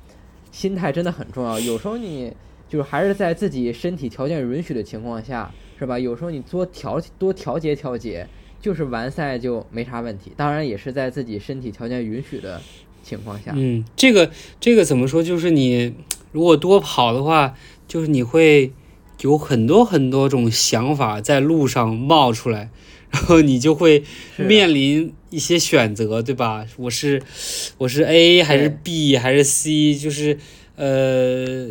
心态真的很重要。有时候你就是还是在自己身体条件允许的情况下，是吧？有时候你多调多调节调节，就是完赛就没啥问题。当然也是在自己身体条件允许的。情况下，嗯，这个这个怎么说？就是你如果多跑的话，就是你会有很多很多种想法在路上冒出来，然后你就会面临一些选择，对吧？我是我是 A 还是 B 还是 C？就是呃，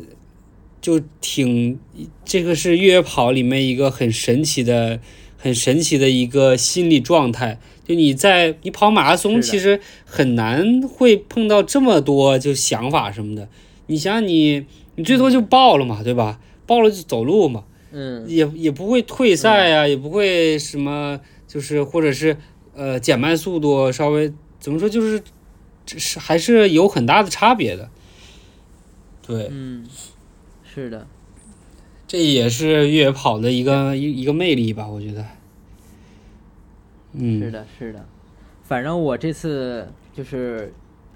就挺这个是越野跑里面一个很神奇的、很神奇的一个心理状态。就你在你跑马拉松，其实很难会碰到这么多就想法什么的。你想想，你你最多就爆了嘛，对吧？爆了就走路嘛，嗯，也也不会退赛呀，也不会什么，就是或者是呃减慢速度，稍微怎么说，就是这是还是有很大的差别的。对，嗯，是的，这也是越野跑的一个一一个魅力吧，我觉得。嗯是的，是的，反正我这次就是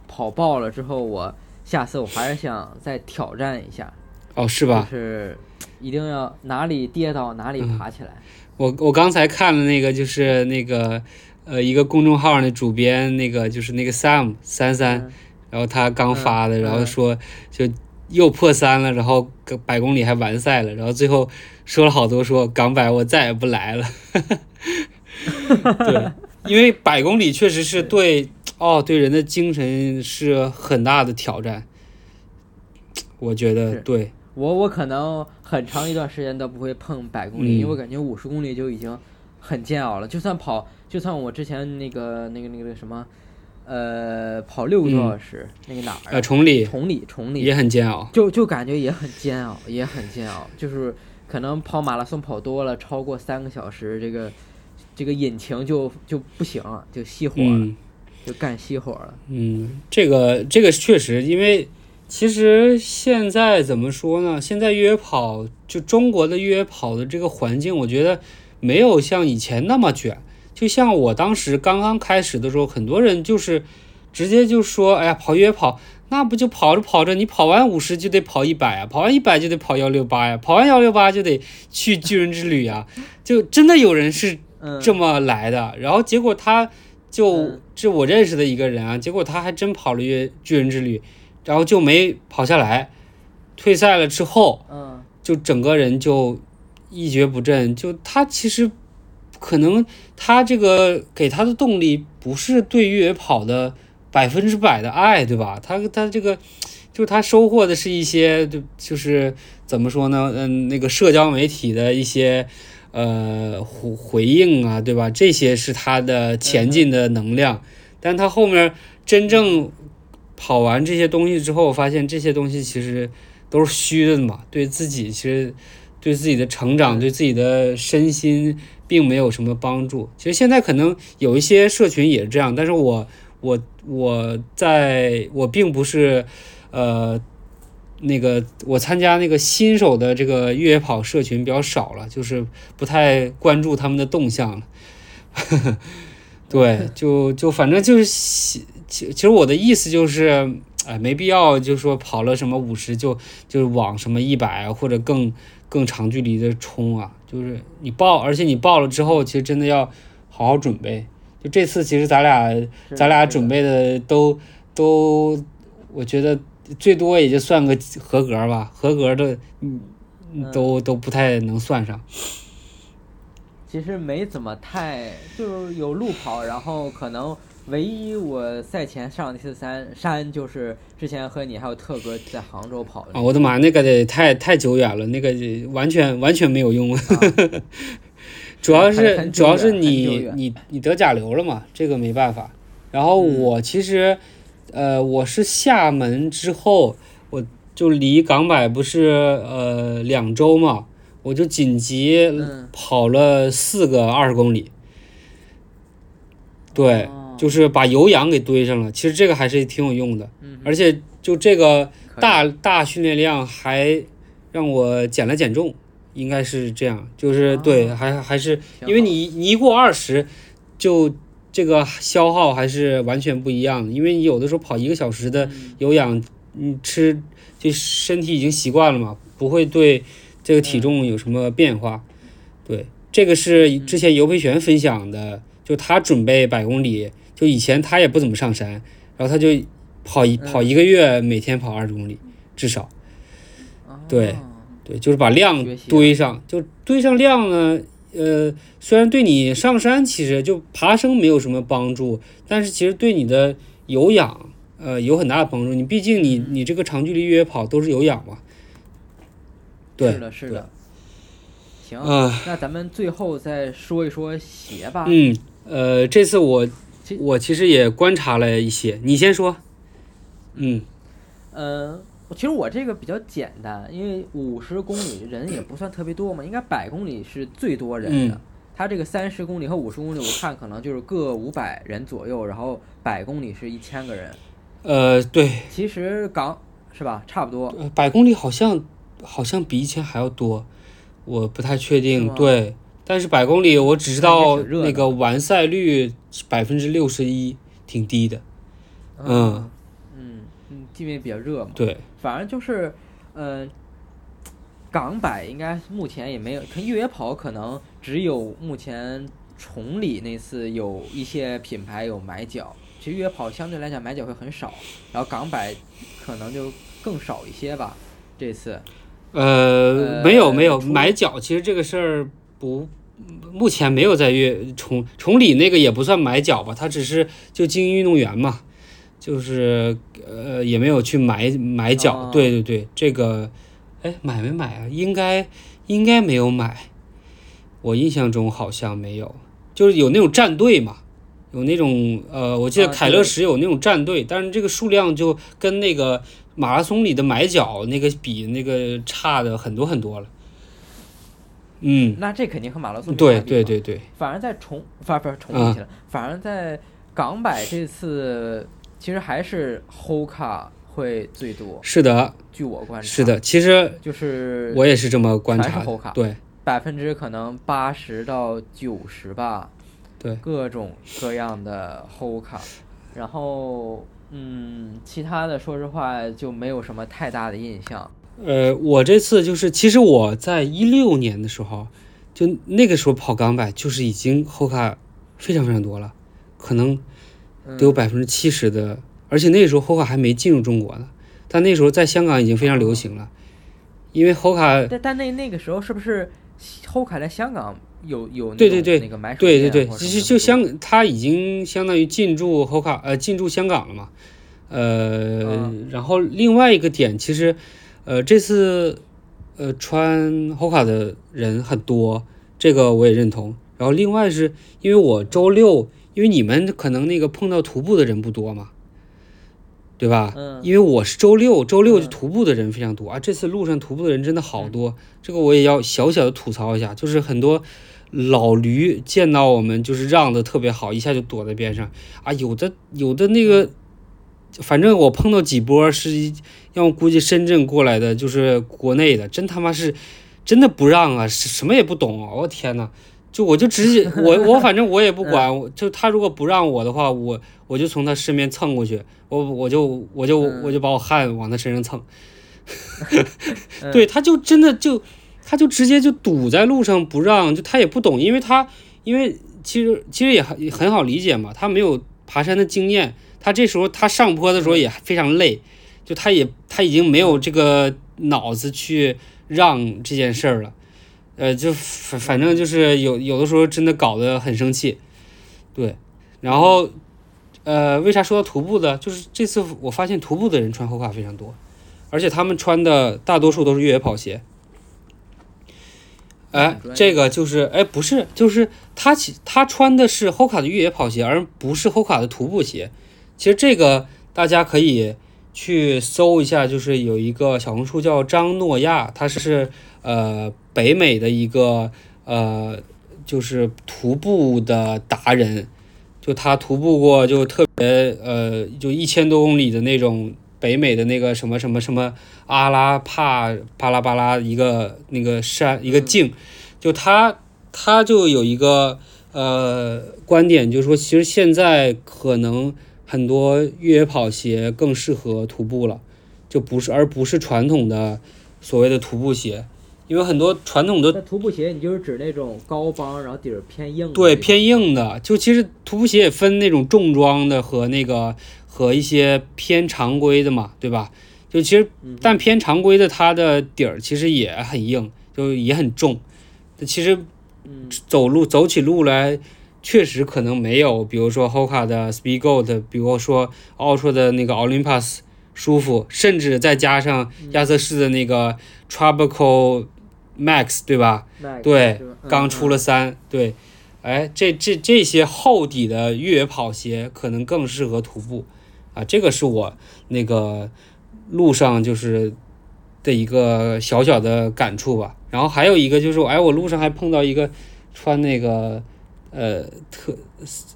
跑爆了之后，我下次我还是想再挑战一下。哦，是吧？就是一定要哪里跌倒哪里爬起来。我我刚才看了那个，就是那个呃一个公众号的主编，那个就是那个 Sam 三三，然后他刚发的，然后说就又破三了，然后百公里还完赛了，然后最后说了好多，说港百我再也不来了。对，因为百公里确实是对哦，对人的精神是很大的挑战。我觉得，对我我可能很长一段时间都不会碰百公里，因为我感觉五十公里就已经很煎熬了。就算跑，就算我之前那个那个那个什么，呃，跑六个多小时，那个哪儿呃？崇礼，崇礼，崇礼也很煎熬，就就感觉也很煎熬，也很煎熬。就是可能跑马拉松跑多了，超过三个小时，这个。这个引擎就就不行了，就熄火了，就干熄火了。嗯，这个这个确实，因为其实现在怎么说呢？现在越野跑就中国的越野跑的这个环境，我觉得没有像以前那么卷。就像我当时刚刚开始的时候，很多人就是直接就说：“哎呀，跑越野跑那不就跑着跑着，你跑完五十就得跑一百啊，跑完一百就得跑幺六八呀，跑完幺六八就得去巨人之旅啊，就真的有人是这么来的。然后结果他就这我认识的一个人啊，结果他还真跑了越巨人之旅，然后就没跑下来，退赛了之后，嗯，就整个人就一蹶不振。就他其实可能他这个给他的动力不是对越野跑的。百分之百的爱，对吧？他他这个，就是他收获的是一些，就就是怎么说呢？嗯，那个社交媒体的一些呃回回应啊，对吧？这些是他的前进的能量。但他后面真正跑完这些东西之后，发现这些东西其实都是虚的嘛，对自己其实对自己的成长，对自己的身心并没有什么帮助。其实现在可能有一些社群也是这样，但是我。我我在我并不是，呃，那个我参加那个新手的这个越野跑社群比较少了，就是不太关注他们的动向了。对，就就反正就是，其其实我的意思就是，哎，没必要就说跑了什么五十就就往什么一百或者更更长距离的冲啊，就是你报，而且你报了之后，其实真的要好好准备。就这次，其实咱俩咱俩准备的都都，我觉得最多也就算个合格吧，合格的嗯都都不太能算上。其实没怎么太，就是有路跑，然后可能唯一我赛前上的一次山山，就是之前和你还有特哥在杭州跑的。啊，我的妈，那个得太太久远了，那个完全完全没有用。主要是主要是你你你得甲流了嘛，这个没办法。然后我其实，呃，我是厦门之后，我就离港百不是呃两周嘛，我就紧急跑了四个二十公里。对，就是把有氧给堆上了。其实这个还是挺有用的，而且就这个大大训练量还让我减了减重。应该是这样，就是对，还还是因为你你一过二十，就这个消耗还是完全不一样的。因为你有的时候跑一个小时的有氧，你吃就身体已经习惯了嘛，不会对这个体重有什么变化。对，这个是之前尤培璇分享的，就他准备百公里，就以前他也不怎么上山，然后他就跑一跑一个月，每天跑二十公里至少，对。对，就是把量堆上，就堆上量呢。呃，虽然对你上山其实就爬升没有什么帮助，但是其实对你的有氧，呃，有很大的帮助。你毕竟你你这个长距离越野跑都是有氧嘛。对，是的，是的。行，那咱们最后再说一说鞋吧。嗯，呃，这次我我其实也观察了一些，你先说。嗯，呃。其实我这个比较简单，因为五十公里人也不算特别多嘛，应该百公里是最多人的。他这个三十公里和五十公里，我看可能就是各五百人左右，然后百公里是一千个人。呃，对。其实港是吧，差不多。百公里好像好像比一千还要多，我不太确定。对，但是百公里我只知道那个完赛率百分之六十一，挺低的。嗯。嗯嗯，地面比较热嘛，对，反正就是，呃，港百应该目前也没有，越野跑可能只有目前崇礼那次有一些品牌有买脚，其实越野跑相对来讲买脚会很少，然后港百可能就更少一些吧。这次，呃，没有没有买脚，其实这个事儿不，目前没有在越崇崇礼那个也不算买脚吧，他只是就精英运动员嘛。就是呃也没有去买买脚，对对对，这个哎买没买啊？应该应该没有买，我印象中好像没有，就是有那种战队嘛，有那种呃，我记得凯乐石有那种战队，但是这个数量就跟那个马拉松里的买脚那个比，那个差的很多很多了。嗯，那这肯定和马拉松对对对对，反而在重反不是重比起来，反而在港百这次。其实还是 Hoka 会最多，是的。据我观察，是的。其实就是我也是这么观察，Hoka 对，百分之可能八十到九十吧。对，各种各样的 Hoka，然后嗯，其他的说实话就没有什么太大的印象。呃，我这次就是，其实我在一六年的时候，就那个时候跑港百，就是已经后卡非常非常多了，可能得有百分之七十的，而且那时候后卡还没进入中国呢，但那时候在香港已经非常流行了，因为后卡。但但那那个时候是不是后卡在香港有有对对对那个买手对对对，其实就香，它已经相当于进驻后卡呃进驻香港了嘛，呃，然后另外一个点其实。呃，这次，呃，穿 Hoka 的人很多，这个我也认同。然后另外是因为我周六，因为你们可能那个碰到徒步的人不多嘛，对吧？嗯。因为我是周六，周六就徒步的人非常多啊。这次路上徒步的人真的好多，这个我也要小小的吐槽一下，就是很多老驴见到我们就是让的特别好，一下就躲在边上啊。有的有的那个。反正我碰到几波是，要估计深圳过来的，就是国内的，真他妈是，真的不让啊，什么也不懂啊！我天呐，就我就直接 我我反正我也不管，就他如果不让我的话，我我就从他身边蹭过去，我我就我就我就把我汗往他身上蹭，对，他就真的就他就直接就堵在路上不让，就他也不懂，因为他因为其实其实也很很好理解嘛，他没有爬山的经验。他这时候他上坡的时候也非常累，就他也他已经没有这个脑子去让这件事儿了，呃，就反反正就是有有的时候真的搞得很生气，对，然后呃，为啥说到徒步的？就是这次我发现徒步的人穿后卡非常多，而且他们穿的大多数都是越野跑鞋。哎，这个就是哎，不是，就是他其他穿的是 Hoka 的越野跑鞋，而不是 Hoka 的徒步鞋。其实这个大家可以去搜一下，就是有一个小红书叫张诺亚，他是呃北美的一个呃就是徒步的达人，就他徒步过就特别呃就一千多公里的那种北美的那个什么什么什么阿拉帕巴拉巴拉一个那个山一个境，就他他就有一个呃观点，就是说其实现在可能。很多越野跑鞋更适合徒步了，就不是而不是传统的所谓的徒步鞋，因为很多传统的徒步鞋，你就是指那种高帮，然后底儿偏硬。对，偏硬的。就其实徒步鞋也分那种重装的和那个和一些偏常规的嘛，对吧？就其实但偏常规的它的底儿其实也很硬，就也很重。其实走路走起路来。确实可能没有，比如说 Hoka 的 Speedgoat，比如说 Ultra 的那个 Olympus 舒服，甚至再加上亚瑟士的那个 Tropical Max，对吧？对，刚出了三，对，哎，这这这些厚底的越野跑鞋可能更适合徒步啊，这个是我那个路上就是的一个小小的感触吧。然后还有一个就是，哎，我路上还碰到一个穿那个。呃，特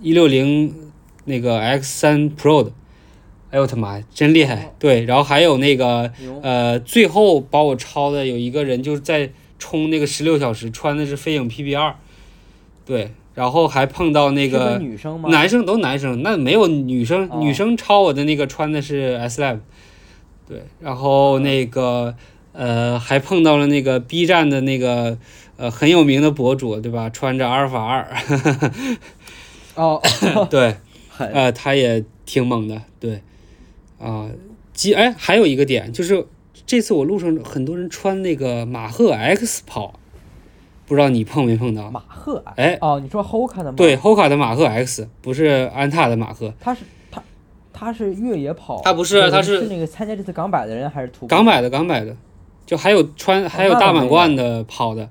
一六零那个 X 三 Pro 的，哎呦我的妈呀，真厉害！对，然后还有那个呃，最后把我超的有一个人就是在冲那个十六小时，穿的是飞影 PB 二，对，然后还碰到那个女生吗？男生都男生，那没有女生，女生超我的那个穿的是 S Lab，对，然后那个呃还碰到了那个 B 站的那个。呃，很有名的博主，对吧？穿着阿尔法二，哦，对，呃，他也挺猛的，对，啊，基哎，还有一个点就是，这次我路上很多人穿那个马赫 X 跑，不知道你碰没碰到？马赫哎，哦，你说 Hoka 的吗？对，Hoka 的马赫 X，不是安踏的马赫。他是他他是越野跑，他不是，他是那个参加这次港百的人还是徒步？港百的，港百的，就还有穿还有大满贯的跑的。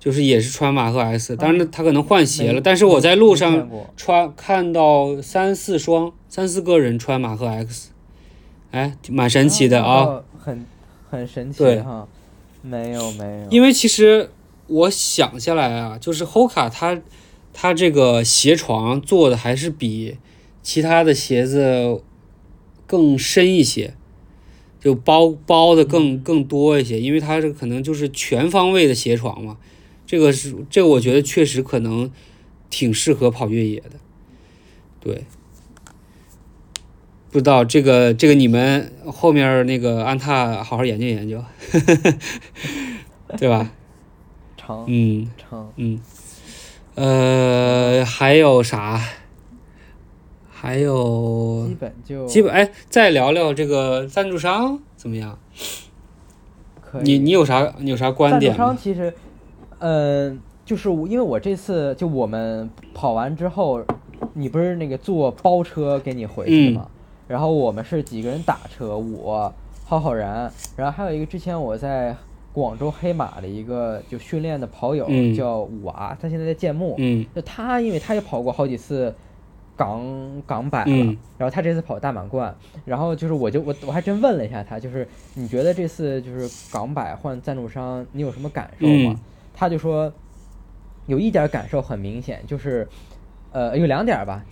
就是也是穿马赫 S，当然他可能换鞋了，但是我在路上穿看到三四双、三四个人穿马赫 X，哎，蛮神奇的啊，很很神奇哈，没有没有，因为其实我想下来啊，就是 Hoka 它它这个鞋床做的还是比其他的鞋子更深一些，就包包的更更多一些，因为它这可能就是全方位的鞋床嘛。这个是这个，我觉得确实可能挺适合跑越野的，对。不知道这个这个你们后面那个安踏好好研究研究，对吧？成，嗯成，嗯，呃，还有啥？还有基本就基本哎，再聊聊这个赞助商怎么样？你你有啥你有啥观点吗？赞助商其实，嗯、就是因为我这次就我们跑完之后，你不是那个坐包车给你回去的吗？然后我们是几个人打车，我浩浩然，然后还有一个之前我在广州黑马的一个就训练的跑友、嗯叫五娃，他现在在建木，嗯就他因为他也跑过好几次港港百了，嗯然后他这次跑大满贯，然后就是我就我我还真问了一下他，就是你觉得这次就是港百换赞助商，你有什么感受吗？嗯他就说有一点感受很明显，就是呃有两点儿吧，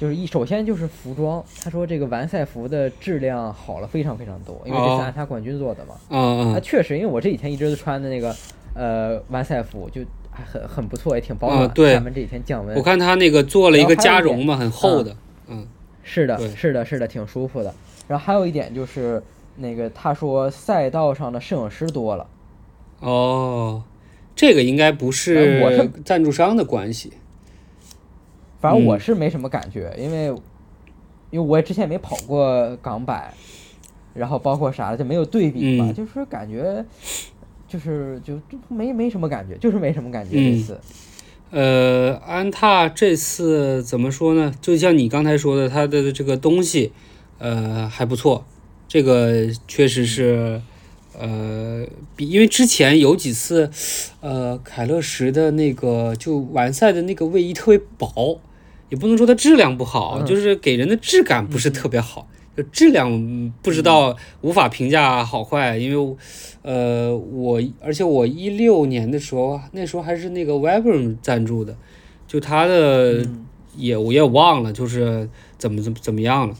就是一首先就是服装，他说这个完赛服的质量好了非常非常多，因为这哦次安踏冠军做的嘛。啊，确实，因为我这几天一直都穿的那个呃完赛服，就还很很不错，也挺保暖。啊对咱们这几天降温，我看他那个做了一个加绒嘛，很厚的，嗯是的，是的，是的，挺舒服的。然后还有一点就是，那个他说赛道上的摄影师多了，哦，这个应该不是我是赞助商的关系，反正我嗯是没什么感觉，因为因为我之前也没跑过港百，然后包括啥的就没有对比嘛，嗯就是感觉就是就就没没什么感觉，就是没什么感觉嗯这次。呃，安踏这次怎么说呢？就像你刚才说的，它的这个东西，呃，还不错。这个确实是，呃，比因为之前有几次，呃，凯乐石的那个就完赛的那个卫衣特别薄，也不能说它质量不好，嗯就是给人的质感不是特别好。就质量嗯不知道无法评价好坏，因为呃我而且我一六年的时候，那时候还是那个 webram 赞助的，就他的嗯也我也忘了，就是怎么怎么怎么样了。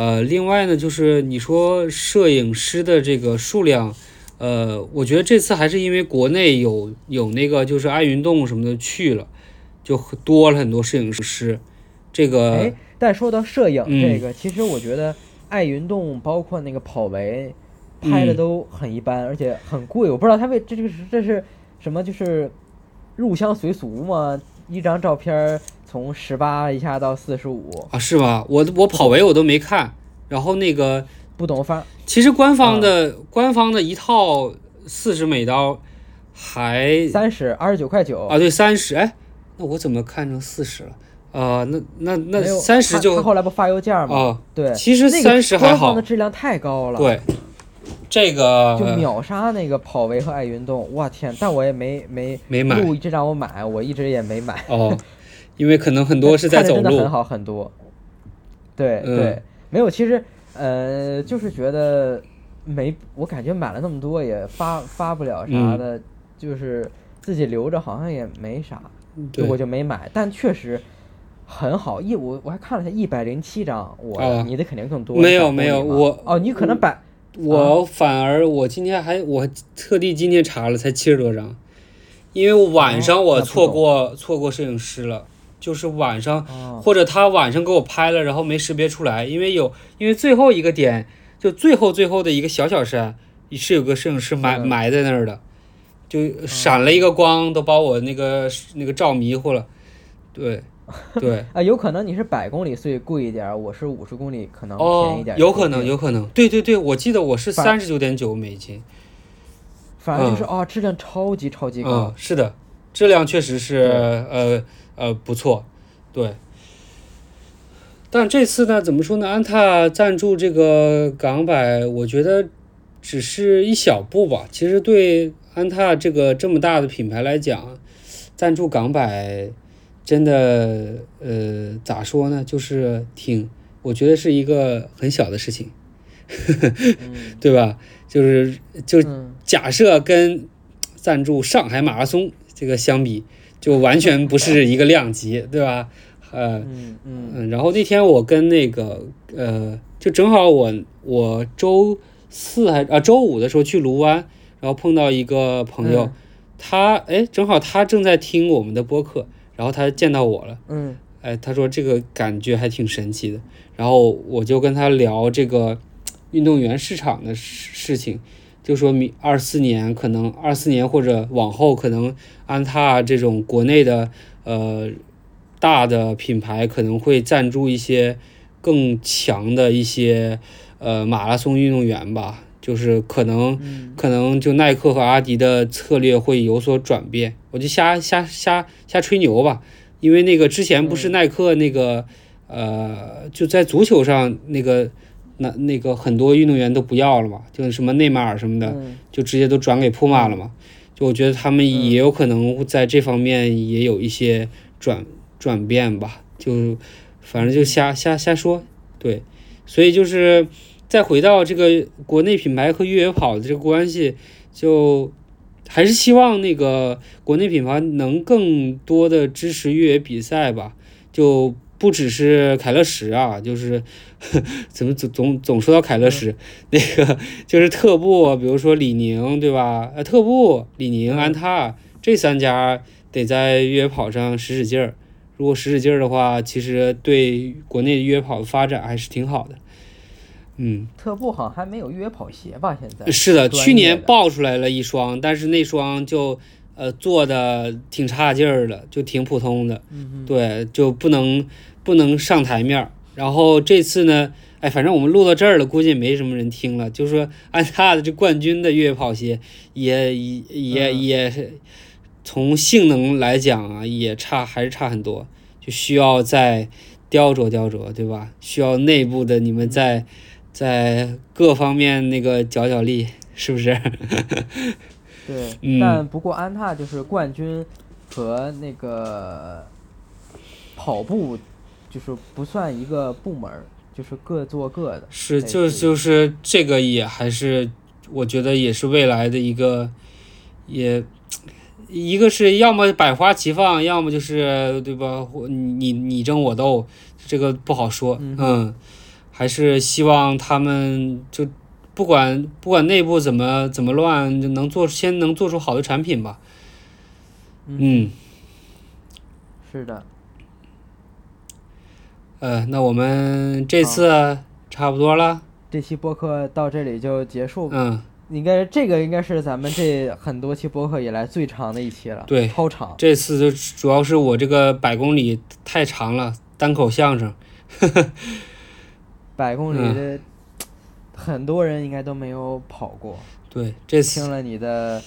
呃，另外呢，就是你说摄影师的这个数量，呃，我觉得这次还是因为国内有有那个就是爱云动什么的去了，就多了很多摄影师。这个哎，但说到摄影嗯这个，其实我觉得爱云动包括那个跑维拍的嗯都很一般，而且很贵。我不知道他为这这个是这是什么，就是入乡随俗嘛？一张照片儿从十八一下到四十五，啊，是吧？我我跑维我都没看，然后那个不懂发其实官方的、官方的一套四十美刀还三十二十九块九啊对三十，哎，那我怎么看成四十了？啊、那那那三十就后来不发邮件吗？啊，对，其实三十还好官方的质量太高了，，对，这个就秒杀那个跑维和爱运动，我天！但我也没没没买路一直让我买，我一直也没买。哦，因为可能很多是在走路真的很好很多。对嗯。对，没有，其实呃，就是觉得没，我感觉买了那么多也发发不了嗯啥的，就是自己留着好像也没啥，对。我就没买。但确实很好，一我我还看了下，一百零七张，我、啊。你的肯定更多。没有没有我哦，你可能百我反而我今天还我特地今天查了才七十多张，因为晚上我错过、错过摄影师了，就是晚上、哦或者他晚上给我拍了，然后没识别出来，因为有因为最后一个点就最后最后的一个小小山是有个摄影师埋埋在那儿的，就闪了一个光，都把我那个那个照迷糊了，对对。啊，有可能你是百公里所以贵一点，我是五十公里可能便宜点儿。，有可能，有可能，对对对，我记得我是三十九点九美金，反正就是啊，质量超级超级高。嗯，。是的，质量确实是呃呃不错，对。但这次呢，怎么说呢？安踏赞助这个港百，我觉得只是一小步吧。其实对安踏这个这么大的品牌来讲，赞助港百真的呃咋说呢？就是挺，我觉得是一个很小的事情，嗯 对吧？就是就嗯，假设跟赞助上海马拉松这个相比，就完全不是一个量级，对吧？呃，嗯嗯嗯，然后那天我跟那个呃，就正好我我周四还啊周五的时候去卢湾，然后碰到一个朋友，嗯他哎正好他正在听我们的播客，然后他见到我了，嗯哎，他说这个感觉还挺神奇的。然后我就跟他聊这个运动员市场的事事情，就说明二四年可能二四年或者往后可能安踏这种国内的呃大的品牌可能会赞助一些更强的一些呃马拉松运动员吧。就是可能，可能就耐克和阿迪的策略会有所转变，我就瞎瞎瞎瞎吹牛吧。因为那个之前不是耐克那个，呃，就在足球上那个那那个很多运动员都不要了嘛，就是什么内马尔什么的，就直接都转给普马了嘛。就我觉得他们也有可能在这方面也有一些转转变吧。就反正就瞎瞎瞎说，对，所以就是。再回到这个国内品牌和越野跑的这个关系，就还是希望那个国内品牌能更多的支持越野比赛吧，就不只是凯乐石啊，就是 怎么总总总说到凯乐石，那个就是特步，比如说李宁对吧？呃，特步、李宁、安踏这三家得在越野跑上使使劲儿，如果使使劲儿的话，其实对国内越野跑的发展还是挺好的。嗯，特步好像还没有越野跑鞋吧？现在是的，去年爆出来了一双，但是那双就呃做的挺差劲儿的，就挺普通的，对，就不能不能上台面。然后这次呢，哎，反正我们录到这儿了，估计也没什么人听了。就是说安踏的这冠军的越野跑鞋也也也也从性能来讲啊，也差还是差很多，就需要再雕琢雕琢，对吧？需要内部的你们在。在各方面那个脚脚力是不是？对，但不过安踏就是冠军和那个跑步就是不算一个部门，就是各做各的。是，就就是这个也还是我觉得也是未来的一个，也一个是要么百花齐放，要么就是对吧？你你争我斗，这个不好说，嗯。还是希望他们就不管不管内部怎么怎么乱，就能做先能做出好的产品吧。嗯，是的。呃，那我们这次差不多了。这期播客到这里就结束。嗯，应该这个应该是咱们这很多期播客以来最长的一期了。对，超长。这次就主要是我这个百公里太长了，单口相声。百公里的，很多人应该都没有跑过。对，这次听了你的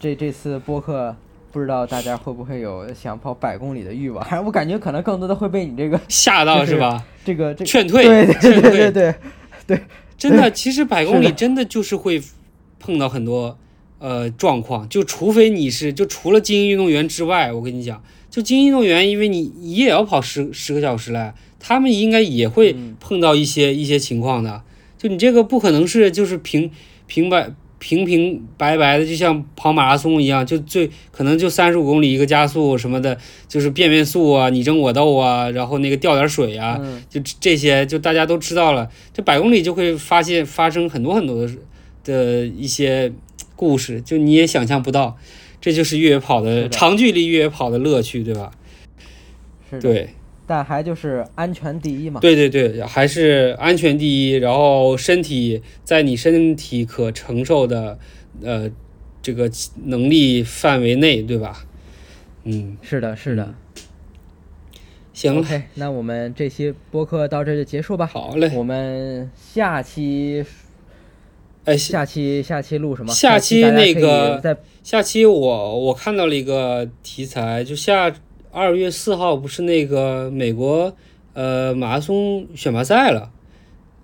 这这次播客，不知道大家会不会有想跑百公里的欲望？我感觉可能更多的会被你这个 吓到，是吧？这个这 劝退，对对对对对对，真的，其实百公里真的就是会碰到很多呃状况，就除非你是就除了精英运动员之外，我跟你讲，就精英运动员，因为你你也要跑十十个小时嘞。他们应该也会碰到一些一些情况的，就你这个不可能是就是平平白平平白白的，就像跑马拉松一样，就最可能就三十五公里一个加速什么的，就是变变速啊，你争我斗啊，然后那个掉点水啊，就这些就大家都知道了。这百公里就会发现发生很多很多的的一些故事，就你也想象不到，这就是越野跑的长距离越野跑的乐趣，对吧？对。但还就是安全第一嘛。对对对，还是安全第一。然后身体在你身体可承受的呃这个能力范围内，对吧？嗯，是的，是的。行，OK，那我们这期播客到这就结束吧。好嘞，我们下期，哎，下期下期录什么？下期那个，下期我我看到了一个题材，就下。二月四号不是那个美国呃马拉松选拔赛了，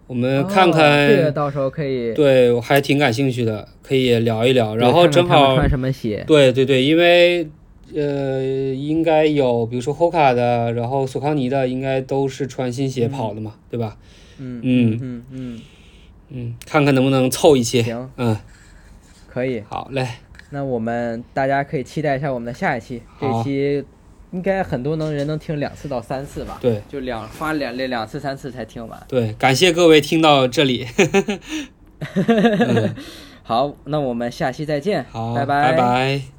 我们看看，这个到时候可以，对我还挺感兴趣的，可以聊一聊。然后正好穿什么鞋？对对对，因为呃应该有，比如说 Hoka 的，然后索康尼的，应该都是穿新鞋跑的嘛，对吧？嗯嗯嗯嗯嗯，看看能不能凑一些。行，嗯，可以。好嘞，那我们大家可以期待一下我们的下一期，这期。应该很多能人能听两次到三次吧？对，就两花两两两次三次才听完。对，感谢各位听到这里。好，那我们下期再见。好，拜拜拜拜。